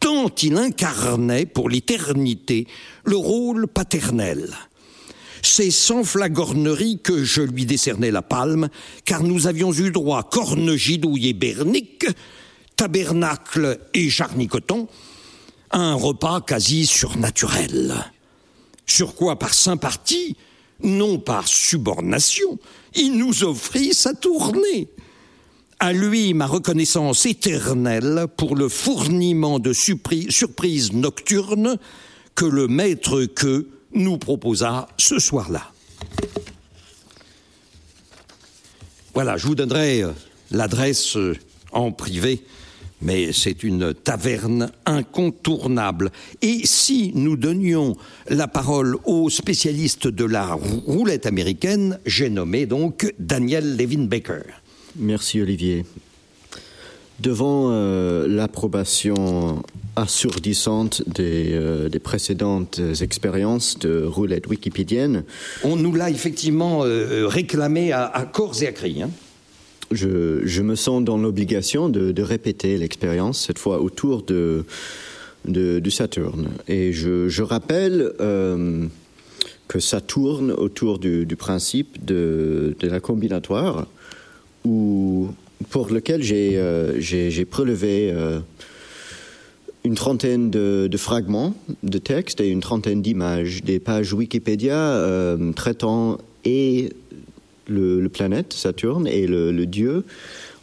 tant il incarnait pour l'éternité le rôle paternel. C'est sans flagornerie que je lui décernais la palme, car nous avions eu droit, corne gidouille et bernique, tabernacle et jarnicoton, à un repas quasi surnaturel. Sur quoi, par sympathie, non par subordination, il nous offrit sa tournée. À lui ma reconnaissance éternelle pour le fourniment de surprises nocturnes que le maître que nous proposa ce soir-là. Voilà, je vous donnerai euh, l'adresse euh, en privé, mais c'est une taverne incontournable. Et si nous donnions la parole aux spécialistes de la roulette américaine, j'ai nommé donc Daniel Levin Baker. Merci Olivier. Devant euh, l'approbation assourdissante des, euh, des, précédentes expériences de roulette wikipédienne. On nous l'a effectivement euh, réclamé à, à, corps et à cri. Hein. Je, me sens dans l'obligation de, répéter l'expérience, cette fois autour de, Saturne. Et je, rappelle euh, que ça tourne autour du, principe de, la combinatoire, pour lequel j'ai euh, prélevé euh, une trentaine de, de, fragments de texte et une trentaine d'images, des pages Wikipédia traitant et le, planète Saturne et le, dieu.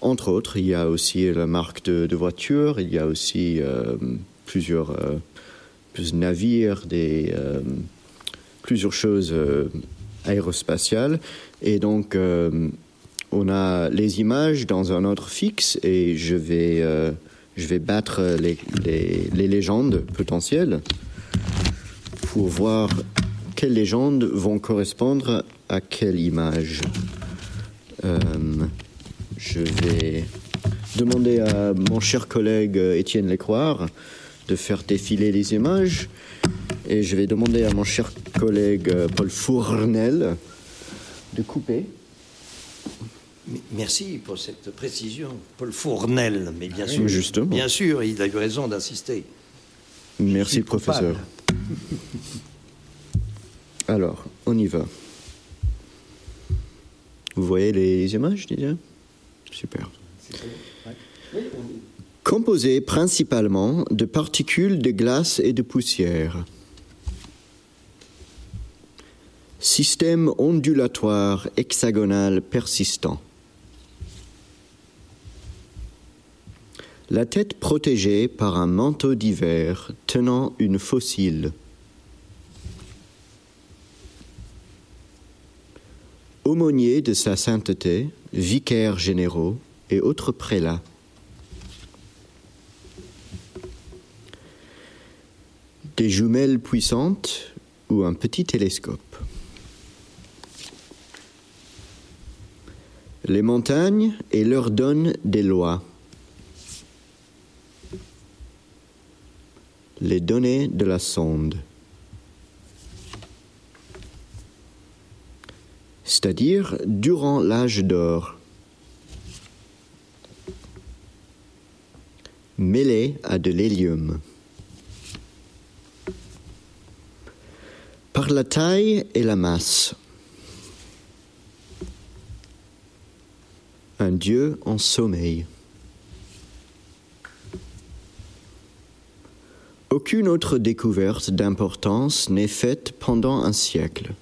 Entre autres, il y a aussi la marque de, de voiture, il y a aussi euh, plusieurs, euh, plusieurs, navires, des, euh, plusieurs choses aérospatiales. Et donc, on a les images dans un ordre fixe et je vais je vais battre les, les, légendes potentielles pour voir quelles légendes vont correspondre à quelle image. Euh, je vais demander à mon cher collègue Étienne Lécroire de faire défiler les images et je vais demander à mon cher collègue Paul Fournel de couper. Merci pour cette précision, Paul Fournel, mais bien sûr, Justement. bien sûr, il a eu raison d'insister. Merci, professeur. Alors, on y va. Vous voyez les images, déjà Super. Composé principalement de particules de glace et de poussière. Système ondulatoire hexagonal persistant. La tête protégée par un manteau d'hiver tenant une fossile. Aumônier de sa sainteté, vicaires généraux et autres prélats. Des jumelles puissantes ou un petit télescope. Les montagnes et leur donnent des lois. les données de la sonde, c'est-à-dire durant l'âge d'or, mêlé à de l'hélium. Par la taille et la masse, un dieu en sommeil. Aucune autre découverte d'importance n'est faite pendant un siècle.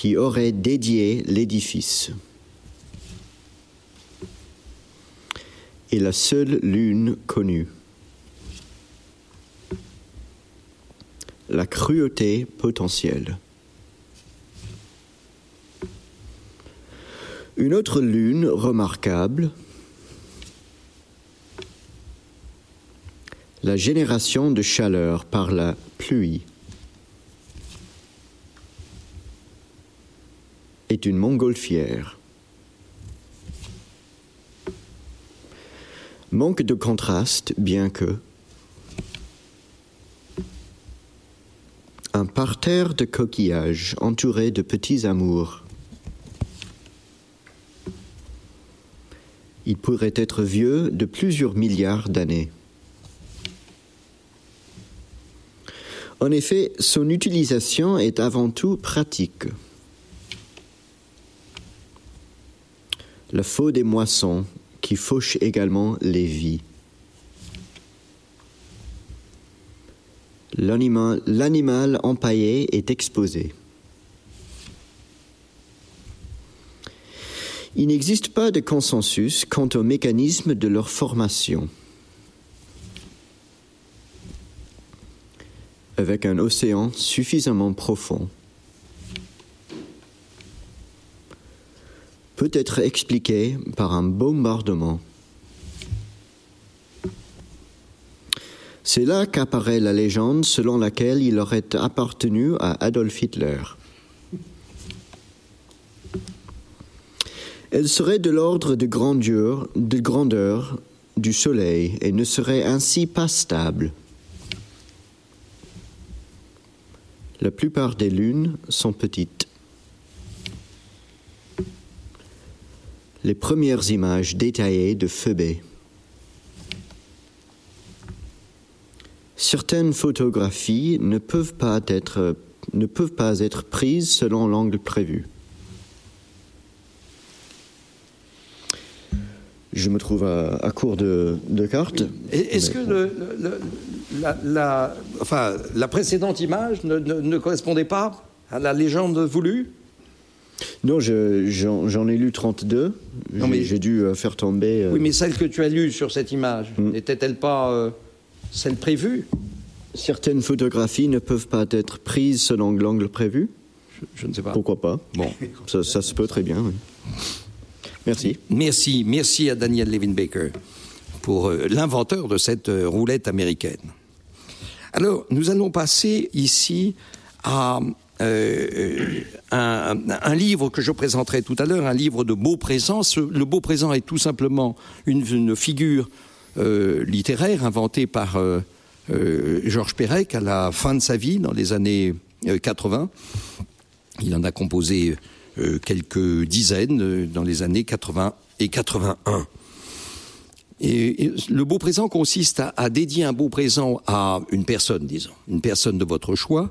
Qui aurait dédié l'édifice. Et la seule lune connue. La cruauté potentielle. Une autre lune remarquable, la génération de chaleur par la pluie est une montgolfière. Manque de contraste, bien que un parterre de coquillages entouré de petits amours. Il pourrait être vieux de plusieurs milliards d'années. En effet, son utilisation est avant tout pratique. Le faux des moissons qui fauche également les vies. L'animal empaillé est exposé. Il n'existe pas de consensus quant au mécanisme de leur formation. avec un océan suffisamment profond peut être expliqué par un bombardement. C'est là qu'apparaît la légende selon laquelle il aurait appartenu à Adolf Hitler. Elle serait de l'ordre de grandeur, de grandeur du Soleil et ne serait ainsi pas stable. La plupart des lunes sont petites. Les premières images détaillées de Phoebe. Certaines photographies ne peuvent pas être, prises selon l'angle prévu. Je me trouve à, court de, cartes. Est-ce que la précédente image ne, correspondait pas à la légende voulue? Non, j'en ai lu 32. J'ai dû euh, faire tomber. Euh, oui, mais celle que tu as lue sur cette image, hmm. n'était-elle pas euh, celle prévue? Certaines photographies ne peuvent pas être prises selon l'angle prévu. Je, ne sais pas. Pourquoi pas? Bon, ça, se peut très bien. Merci. Merci, merci à Daniel Levin Baker pour l'inventeur de cette roulette américaine. Alors, nous allons passer ici à euh, un, livre que je présenterai tout à l'heure, un livre de beau présent. le beau présent est tout simplement une, figure euh, littéraire inventée par euh, Georges Perec à la fin de sa vie, dans les années 80. Il en a composé quelques dizaines dans les années 80 et 81. Et, le beau présent consiste à, dédier un beau présent à une personne, disons, une personne de votre choix.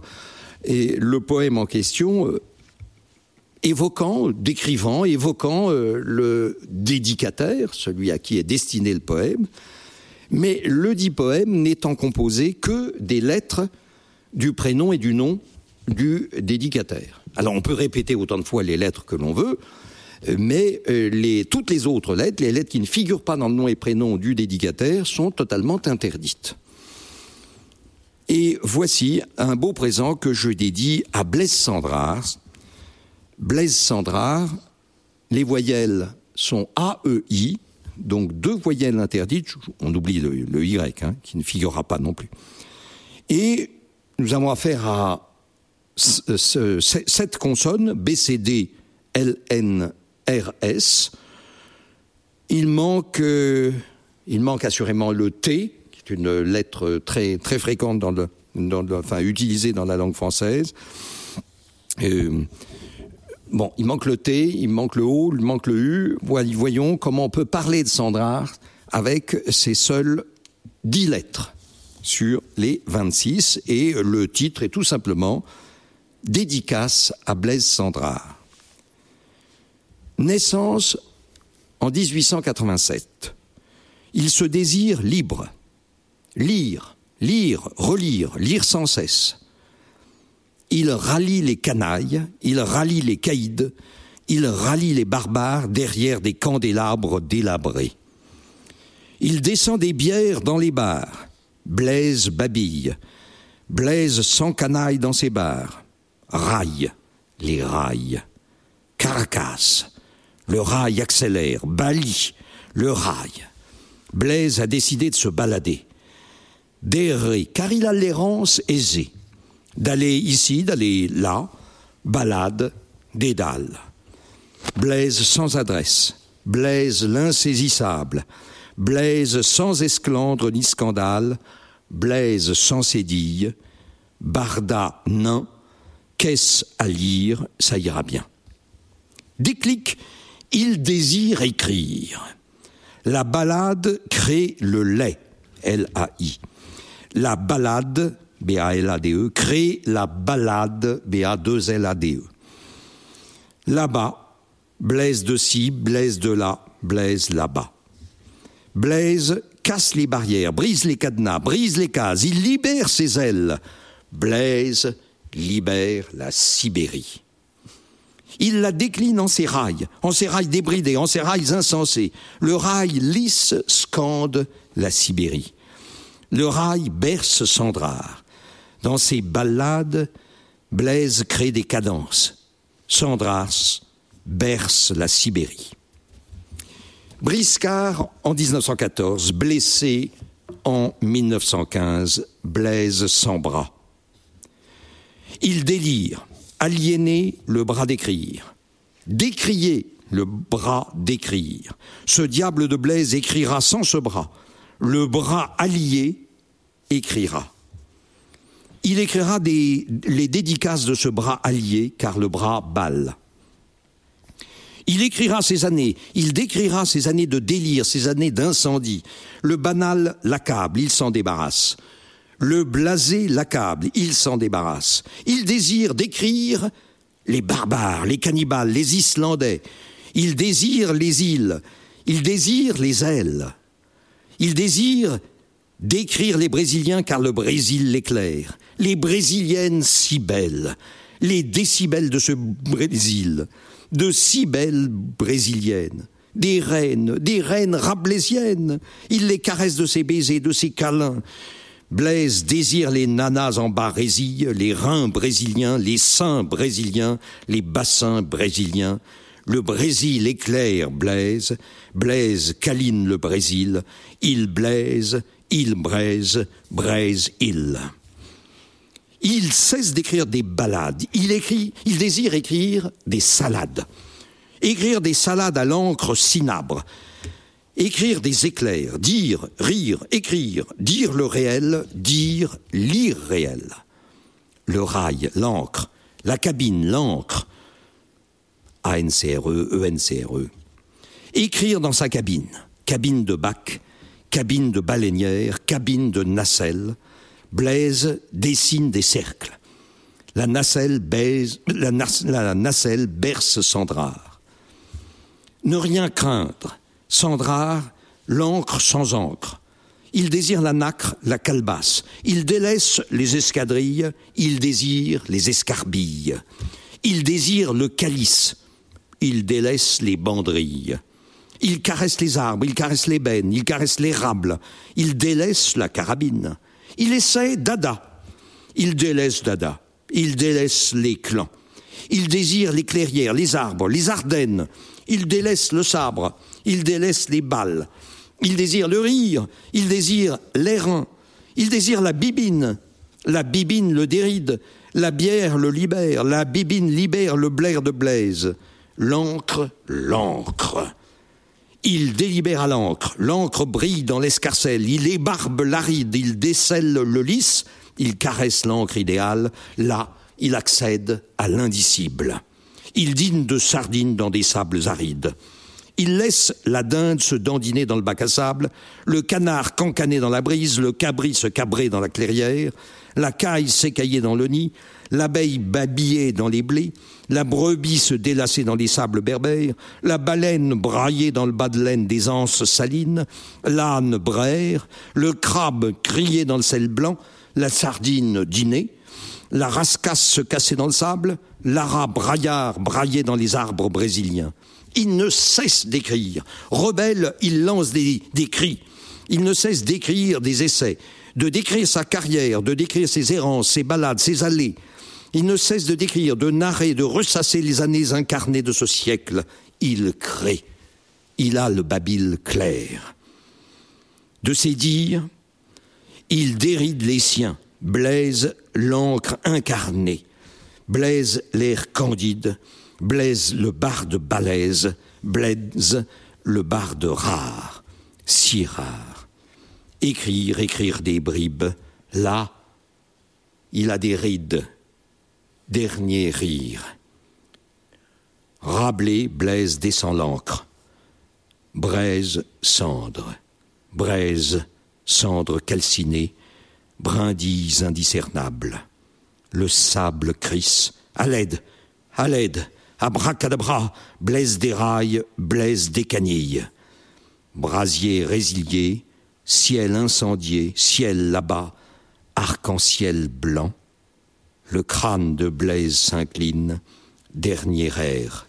Et le poème en question, euh, évoquant, décrivant, évoquant euh, le dédicataire, celui à qui est destiné le poème, mais le dit poème n'étant composé que des lettres du prénom et du nom du dédicataire. Alors on peut répéter autant de fois les lettres que l'on veut, mais euh, toutes les autres lettres, les lettres qui ne figurent pas dans le nom et prénom du dédicataire, sont totalement interdites. Et voici un beau présent que je dédie à Blaise Sandrard. Blaise Sandrard, les voyelles sont A-E-I, donc deux voyelles interdites, on oublie le, Y, hein, qui ne figurera pas non plus. Et nous avons affaire à cette consonne, B, C, D, L, N, RS. Il manque, euh, il manque assurément le T, une lettre très, très fréquente dans le, enfin, utilisée dans la langue française. Euh, bon, il manque le T, il manque le O, il manque le U. Voyons comment on peut parler de Sandrard avec ces seules 10 lettres sur les 26. Et le titre est tout simplement Dédicace à Blaise Sandrard. Naissance en 1887. Il se désire libre. Lire, lire, relire, lire sans cesse. Il rallie les canailles, il rallie les caïds, il rallie les barbares derrière des candélabres délabrés. Il descend des bières dans les bars. Blaise babille. Blaise sans canaille dans ses bars. Raille, les rails. Caracas, le rail accélère, Bali, le rail. Blaise a décidé de se balader. D'errer, car il a l'errance aisée, d'aller ici, d'aller là, balade, dédale. Blaise sans adresse, Blaise l'insaisissable, Blaise sans esclandre ni scandale, Blaise sans cédille, Barda nain, qu'est-ce à lire, ça ira bien. Déclic, il désire écrire. La balade crée le lait, L-A-I. La balade, B-A-L-A-D-E, crée la balade, B-A-2-L-A-D-E. Là-bas, Blaise de ci, Blaise de là, Blaise là-bas. Blaise casse les barrières, brise les cadenas, brise les cases, il libère ses ailes. Blaise libère la Sibérie. Il la décline en ses rails, en ses rails débridés, en ses rails insensés. Le rail lisse scande la Sibérie. Le rail berce Sandrard. Dans ses ballades, Blaise crée des cadences. Sandras berce la Sibérie. Briscard en 1914, blessé en 1915, Blaise sans bras. Il délire, aliéner le bras d'écrire, décrier le bras d'écrire. Ce diable de Blaise écrira sans ce bras. Le bras allié écrira. Il écrira les dédicaces de ce bras allié, car le bras balle. Il écrira ces années, il décrira ces années de délire, ces années d'incendie. Le banal l'accable, il s'en débarrasse. Le blasé l'accable, il s'en débarrasse. Il désire décrire les barbares, les cannibales, les Islandais. Il désire les îles, il désire les ailes. Il désire décrire les Brésiliens car le Brésil l'éclaire. Les Brésiliennes si belles, les décibels de ce Brésil, de si belles Brésiliennes des reines, des reines rablaisiennes. Il les caresse de ses baisers, de ses câlins. Blaise désire les nanas en barésie, les reins brésiliens, les seins brésiliens, les bassins brésiliens. Le Brésil éclaire Blaise, Blaise câline le Brésil, il blaise, il braise, braise il. Il cesse d'écrire des ballades, il écrit, il désire écrire des salades. Écrire des salades à l'encre cinabre, écrire des éclairs, dire, rire, écrire, dire le réel, dire l'irréel. Le rail, l'encre, la cabine, l'encre, A-N-C-R-E, E-N-C-R-E. Écrire dans sa cabine, cabine de bac, cabine de baleinière, cabine de nacelle. Blaise dessine des cercles. La nacelle, baise, la, berce Sandrard. Ne rien craindre, Sandrard, l'encre sans encre. Il désire la nacre, la calebasse. Il délaisse les escadrilles, il désire les escarbilles. Il désire le calice, il délaisse les banderilles. Il caresse les arbres, il caresse les bennes, il caresse l'érable, il délaisse la carabine. Il essaie Dada, il délaisse Dada, il délaisse les clans. Il désire les clairières, les arbres, les Ardennes, il délaisse le sabre, il délaisse les balles, il désire le rire, il désire l'airain, il désire la bibine, la bibine le déride, la bière le libère, la bibine libère le blaire de Blaise, l'encre, l'encre. Il délibère à l'encre, l'encre brille dans l'escarcelle, il ébarbe l'aride, il décèle le lys, il caresse l'encre idéale, là, il accède à l'indicible. Il dîne de sardines dans des sables arides. Il laisse la dinde se dandiner dans le bac à sable, le canard cancaner dans la brise, le cabri se cabrer dans la clairière, la caille s'écailler dans le nid, l'abeille babiller dans les blés, la brebis se délasser dans les sables berbères, la baleine brailler dans le bas de laine des anses salines, l'âne braire, le crabe crier dans le sel blanc, la sardine dîner, la rascasse se casser dans le sable, l'ara braillard brailler dans les arbres brésiliens. Il ne cesse d'écrire. Rebelle, il lance des, des cris. Il ne cesse d'écrire des essais, de décrire sa carrière, de décrire ses errances, ses balades, ses allées. Il ne cesse de décrire, de narrer, de ressasser les années incarnées de ce siècle. Il crée. Il a le babil clair. De ses dires, Il déride les siens, Blaise l'encre incarnée, Blaise l'air candide, Blaise le barde balèze, Blaise le barde rare, si rare. Écrire, écrire des bribes, là, il a des rides, dernier rire. Rabelais, Blaise descend l'encre. Braise, cendre. Braise, cendre calcinée. Brindilles indiscernables. Le sable crisse. À l'aide, à l'aide, abracadabra, Blaise des rails, Blaise des canilles. Brasier résilié, ciel incendié, ciel là-bas, arc-en-ciel blanc. Le crâne de Blaise s'incline, dernier air.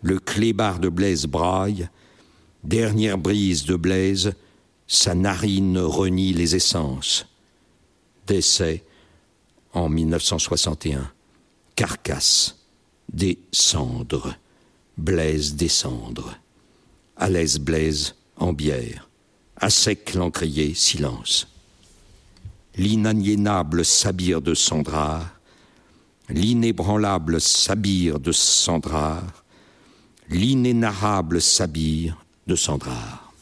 Le clébard de Blaise braille, dernière brise de Blaise, sa narine renie les essences. Décès en 1961. Carcasse, des cendres. Blaise des cendres. À l'aise Blaise en bière. À sec l'encrier, silence. L'inaliénable sabir de Sandrard, l'inébranlable sabir de Sandrard, l'inénarrable sabir de Sandrard.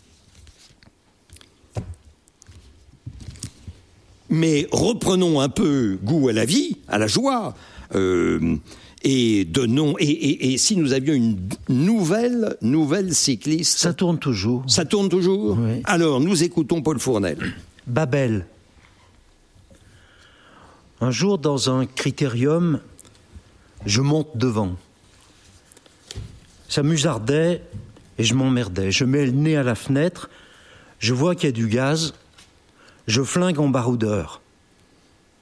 Mais reprenons un peu goût à la vie, à la joie, euh, et donnons. Et, et, et, si nous avions une nouvelle, nouvelle cycliste. Ça tourne toujours. Ça tourne toujours Oui. Alors, nous écoutons Paul Fournel. Babel. Un jour, dans un critérium, je monte devant. Ça musardait et je m'emmerdais. Je mets le nez à la fenêtre, je vois qu'il y a du gaz, je flingue en baroudeur.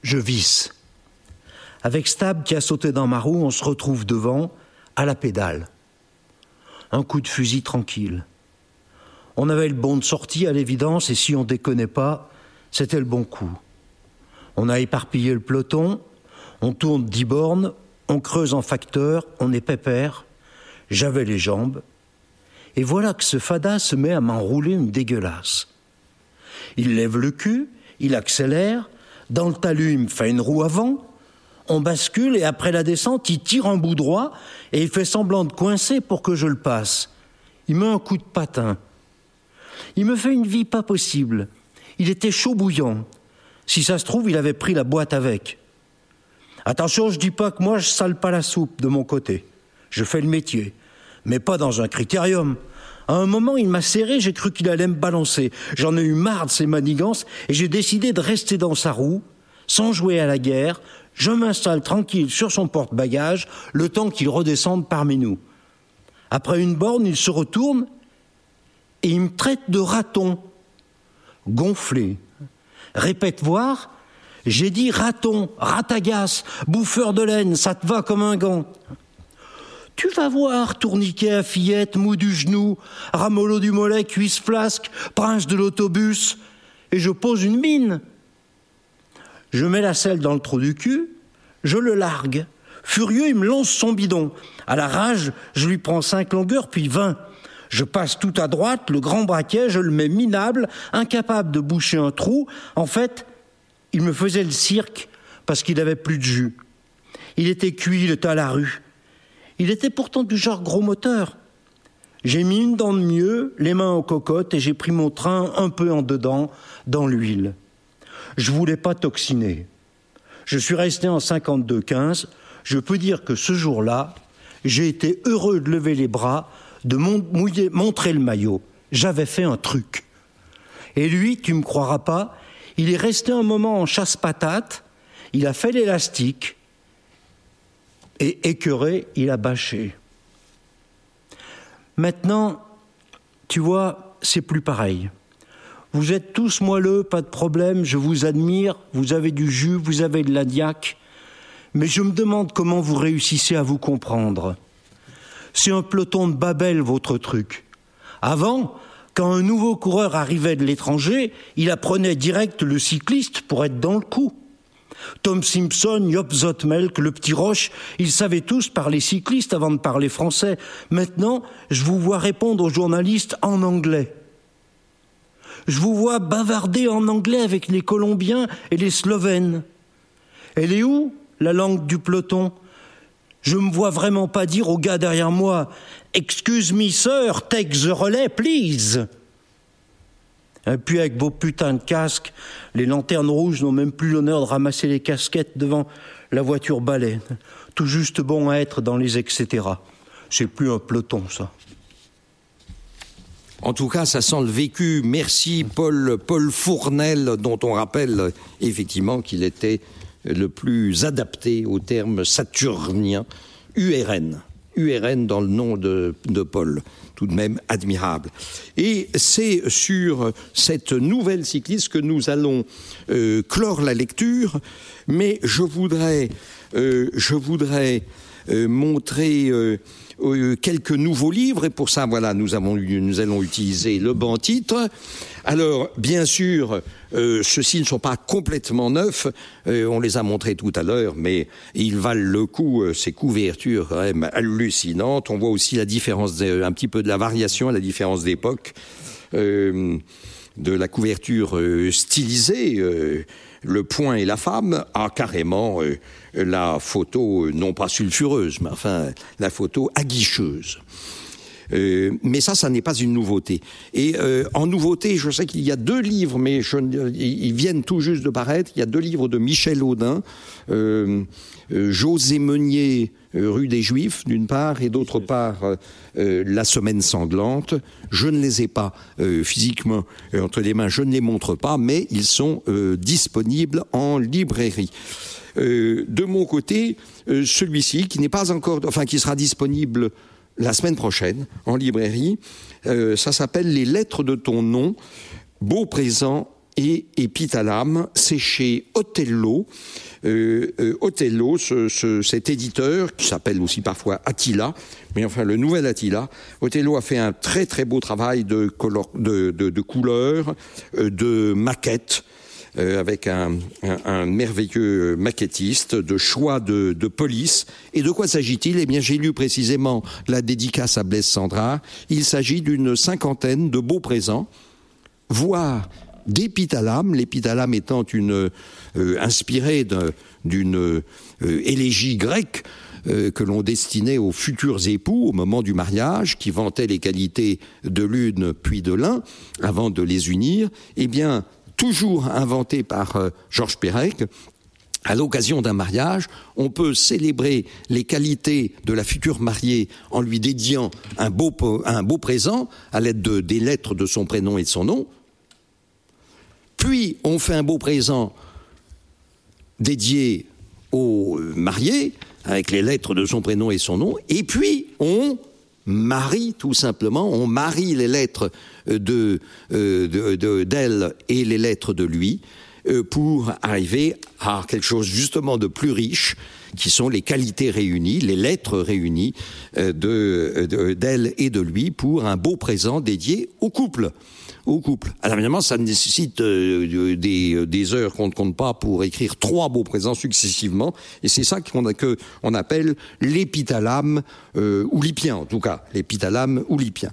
Je visse. Avec Stab qui a sauté dans ma roue, on se retrouve devant, à la pédale. Un coup de fusil tranquille. On avait le bon de sortie à l'évidence, et si on déconnait pas, c'était le bon coup. On a éparpillé le peloton, on tourne dix bornes, on creuse en facteur, on est pépère. J'avais les jambes. Et voilà que ce fada se met à m'enrouler une dégueulasse. Il lève le cul, il accélère, dans le talus, fait une roue avant, on bascule et après la descente, il tire en bout droit et il fait semblant de coincer pour que je le passe. Il met un coup de patin. Il me fait une vie pas possible. Il était chaud bouillant. Si ça se trouve, il avait pris la boîte avec. Attention, je dis pas que moi je sale pas la soupe de mon côté. Je fais le métier, mais pas dans un critérium. À un moment, il m'a serré, j'ai cru qu'il allait me balancer. J'en ai eu marre de ses manigances et j'ai décidé de rester dans sa roue, sans jouer à la guerre. Je m'installe tranquille sur son porte-bagages, le temps qu'il redescende parmi nous. Après une borne, il se retourne et il me traite de raton. Gonflé. Répète voir. J'ai dit raton, ratagasse, bouffeur de laine, ça te va comme un gant. Tu vas voir, tourniquet à fillette, mou du genou, ramollo du mollet, cuisse flasque, prince de l'autobus, et je pose une mine. Je mets la selle dans le trou du cul, je le largue. Furieux, il me lance son bidon. À la rage, je lui prends cinq longueurs, puis vingt. Je passe tout à droite, le grand braquet, je le mets minable, incapable de boucher un trou. En fait, il me faisait le cirque parce qu'il avait plus de jus. Il était cuit, il était à la rue. Il était pourtant du genre gros moteur. J'ai mis une dent de mieux, les mains aux cocottes, et j'ai pris mon train un peu en dedans, dans l'huile. Je voulais pas toxiner. Je suis resté en 52-15. Je peux dire que ce jour-là, j'ai été heureux de lever les bras, de montrer le maillot. J'avais fait un truc. Et lui, tu me croiras pas, il est resté un moment en chasse-patate, il a fait l'élastique, et écœuré, il a bâché. Maintenant, tu vois, c'est plus pareil. Vous êtes tous moelleux, pas de problème, je vous admire, vous avez du jus, vous avez de la mais je me demande comment vous réussissez à vous comprendre. C'est un peloton de Babel, votre truc. Avant, quand un nouveau coureur arrivait de l'étranger, il apprenait direct le cycliste pour être dans le coup. Tom Simpson, Job Zotmelk, le petit Roche, ils savaient tous parler cycliste avant de parler français. Maintenant, je vous vois répondre aux journalistes en anglais. Je vous vois bavarder en anglais avec les Colombiens et les Slovènes. Elle est où, la langue du peloton? Je me vois vraiment pas dire au gars derrière moi Excuse me, sir, take the relais, please. Et puis avec vos putains de casques, les lanternes rouges n'ont même plus l'honneur de ramasser les casquettes devant la voiture balai. Tout juste bon à être dans les etc. C'est plus un peloton, ça. En tout cas, ça sent le vécu. Merci Paul, Paul Fournel, dont on rappelle effectivement qu'il était le plus adapté au terme saturnien, URN. URN dans le nom de, Paul, tout de même admirable. Et c'est sur cette nouvelle cycliste que nous allons euh, clore la lecture, mais je voudrais, euh, je voudrais euh, montrer euh, quelques nouveaux livres. Et pour ça voilà nous allons utiliser le banc titre. Alors bien sûr euh, ceux-ci ne sont pas complètement neufs. Euh, on les a montrés tout à l'heure mais ils valent le coup ces couvertures quand même hallucinantes. On voit aussi la différence un petit peu de la variation à la différence d'époque de la couverture stylisée le point et la femme. A carrément euh, la photo euh, non pas sulfureuse mais enfin la photo aguicheuse Euh, mais ça, ça n'est pas une nouveauté. Et euh, en nouveauté, je sais qu'il y a deux livres, mais ils viennent tout juste de paraître. Il y a deux livres de Michel Audin, euh, euh, José Meunier, rue des Juifs, d'une part, et d'autre part, euh, euh, La Semaine sanglante. Je ne les ai pas euh, physiquement euh, entre les mains, je ne les montre pas, mais ils sont euh, disponibles en librairie. Euh, de mon côté, euh, celui-ci, qui n'est pas encore, enfin, qui sera disponible la semaine prochaine en librairie. Euh, ça s'appelle Les lettres de ton nom, beau présent et épithalame. C'est chez Othello. Euh, euh, cet éditeur, qui s'appelle aussi parfois Attila, mais enfin le nouvel Attila, Othello a fait un très très beau travail de, color, de, de, couleurs, euh, de maquettes, euh, avec un merveilleux maquettiste, de choix de, de police. Et de quoi s'agit-il? Eh bien, j'ai lu précisément la dédicace à Blaise Sandra. Il s'agit d'une cinquantaine de beaux présents, voire d'épithalame, l'épithalame étant une euh, inspirée d'une euh, élégie grecque euh, que l'on destinait aux futurs époux au moment du mariage, qui vantaient les qualités de l'une puis de l'un, avant de les unir, eh bien, toujours inventé par Georges Perec, à l'occasion d'un mariage, on peut célébrer les qualités de la future mariée en lui dédiant un beau, un beau présent à l'aide de, des lettres de son prénom et de son nom. Puis on fait un beau présent dédié au marié avec les lettres de son prénom et son nom. Et puis on marie tout simplement, on marie les lettres de, euh, de, de, d'elle et les lettres de lui euh, pour arriver à quelque chose justement de plus riche, qui sont les qualités réunies, les lettres réunies euh, de, de, d'elle et de lui pour un beau présent dédié au couple. Au couple. Alors évidemment, ça nécessite euh, des, des heures qu'on ne compte pas pour écrire trois beaux présents successivement, et c'est ça qu'on que appelle l'épithalame euh, oulipien, en tout cas, l'épithalame oulipien.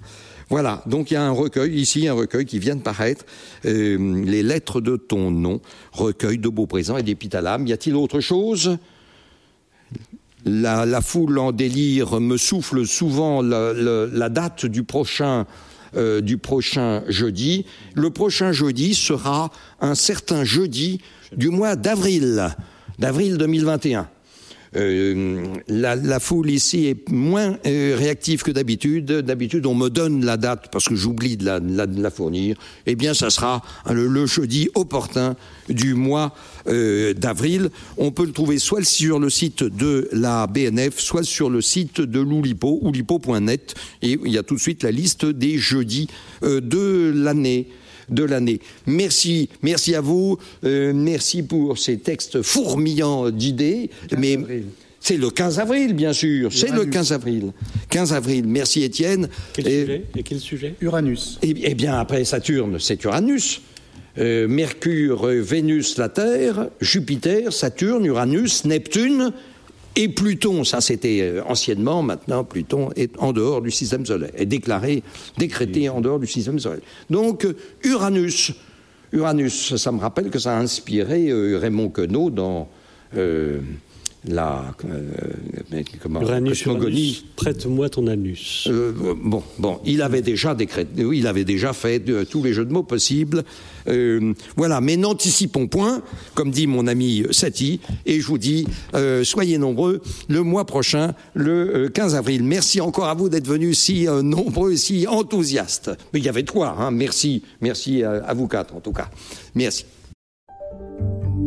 Voilà, donc il y a un recueil ici, un recueil qui vient de paraître, euh, les lettres de ton nom, recueil de beaux présents et d'épithalames. Y a-t-il autre chose? La, foule en délire me souffle souvent la date du prochain euh, du prochain jeudi. Le prochain jeudi sera un certain jeudi du mois d'avril, d'avril 2021. Euh, la, foule ici est moins euh, réactive que d'habitude. D'habitude, on me donne la date parce que j'oublie de la, fournir. Eh bien, ça sera le, le jeudi opportun du mois euh, d'avril. On peut le trouver soit sur le site de la BNF, soit sur le site de l'Oulipo, oulipo.net. Et il y a tout de suite la liste des jeudis de l'année de l'année. Merci, merci à vous, euh, merci pour ces textes fourmillants d'idées. Mais c'est le 15 avril, bien sûr. C'est le 15 avril. 15 avril. Merci Étienne. Quel et, sujet? Et quel sujet? Uranus. Eh, eh bien, après Saturne, c'est Uranus. Euh, Mercure, Vénus, la Terre, Jupiter, Saturne, Uranus, Neptune Et Pluton, ça c'était euh, anciennement, maintenant Pluton est en dehors du système solaire, est déclaré, décrété en dehors du système solaire. Donc euh, Uranus, Uranus, ça me rappelle que ça a inspiré euh, Raymond Queneau dans la euh, comment, Uranus, cosmogonie. Prête-moi ton anus. Euh, bon, bon, il avait déjà décrété, oui, il avait déjà fait de, tous les jeux de mots possibles. Euh, voilà, mais n'anticipons point, comme dit mon ami Sati, et je vous dis, euh, soyez nombreux le mois prochain, le 15 euh, avril. Merci encore à vous d'être venus si euh, nombreux, si enthousiastes. Mais il y avait toi, hein, merci, merci à, à vous quatre en tout cas. Merci.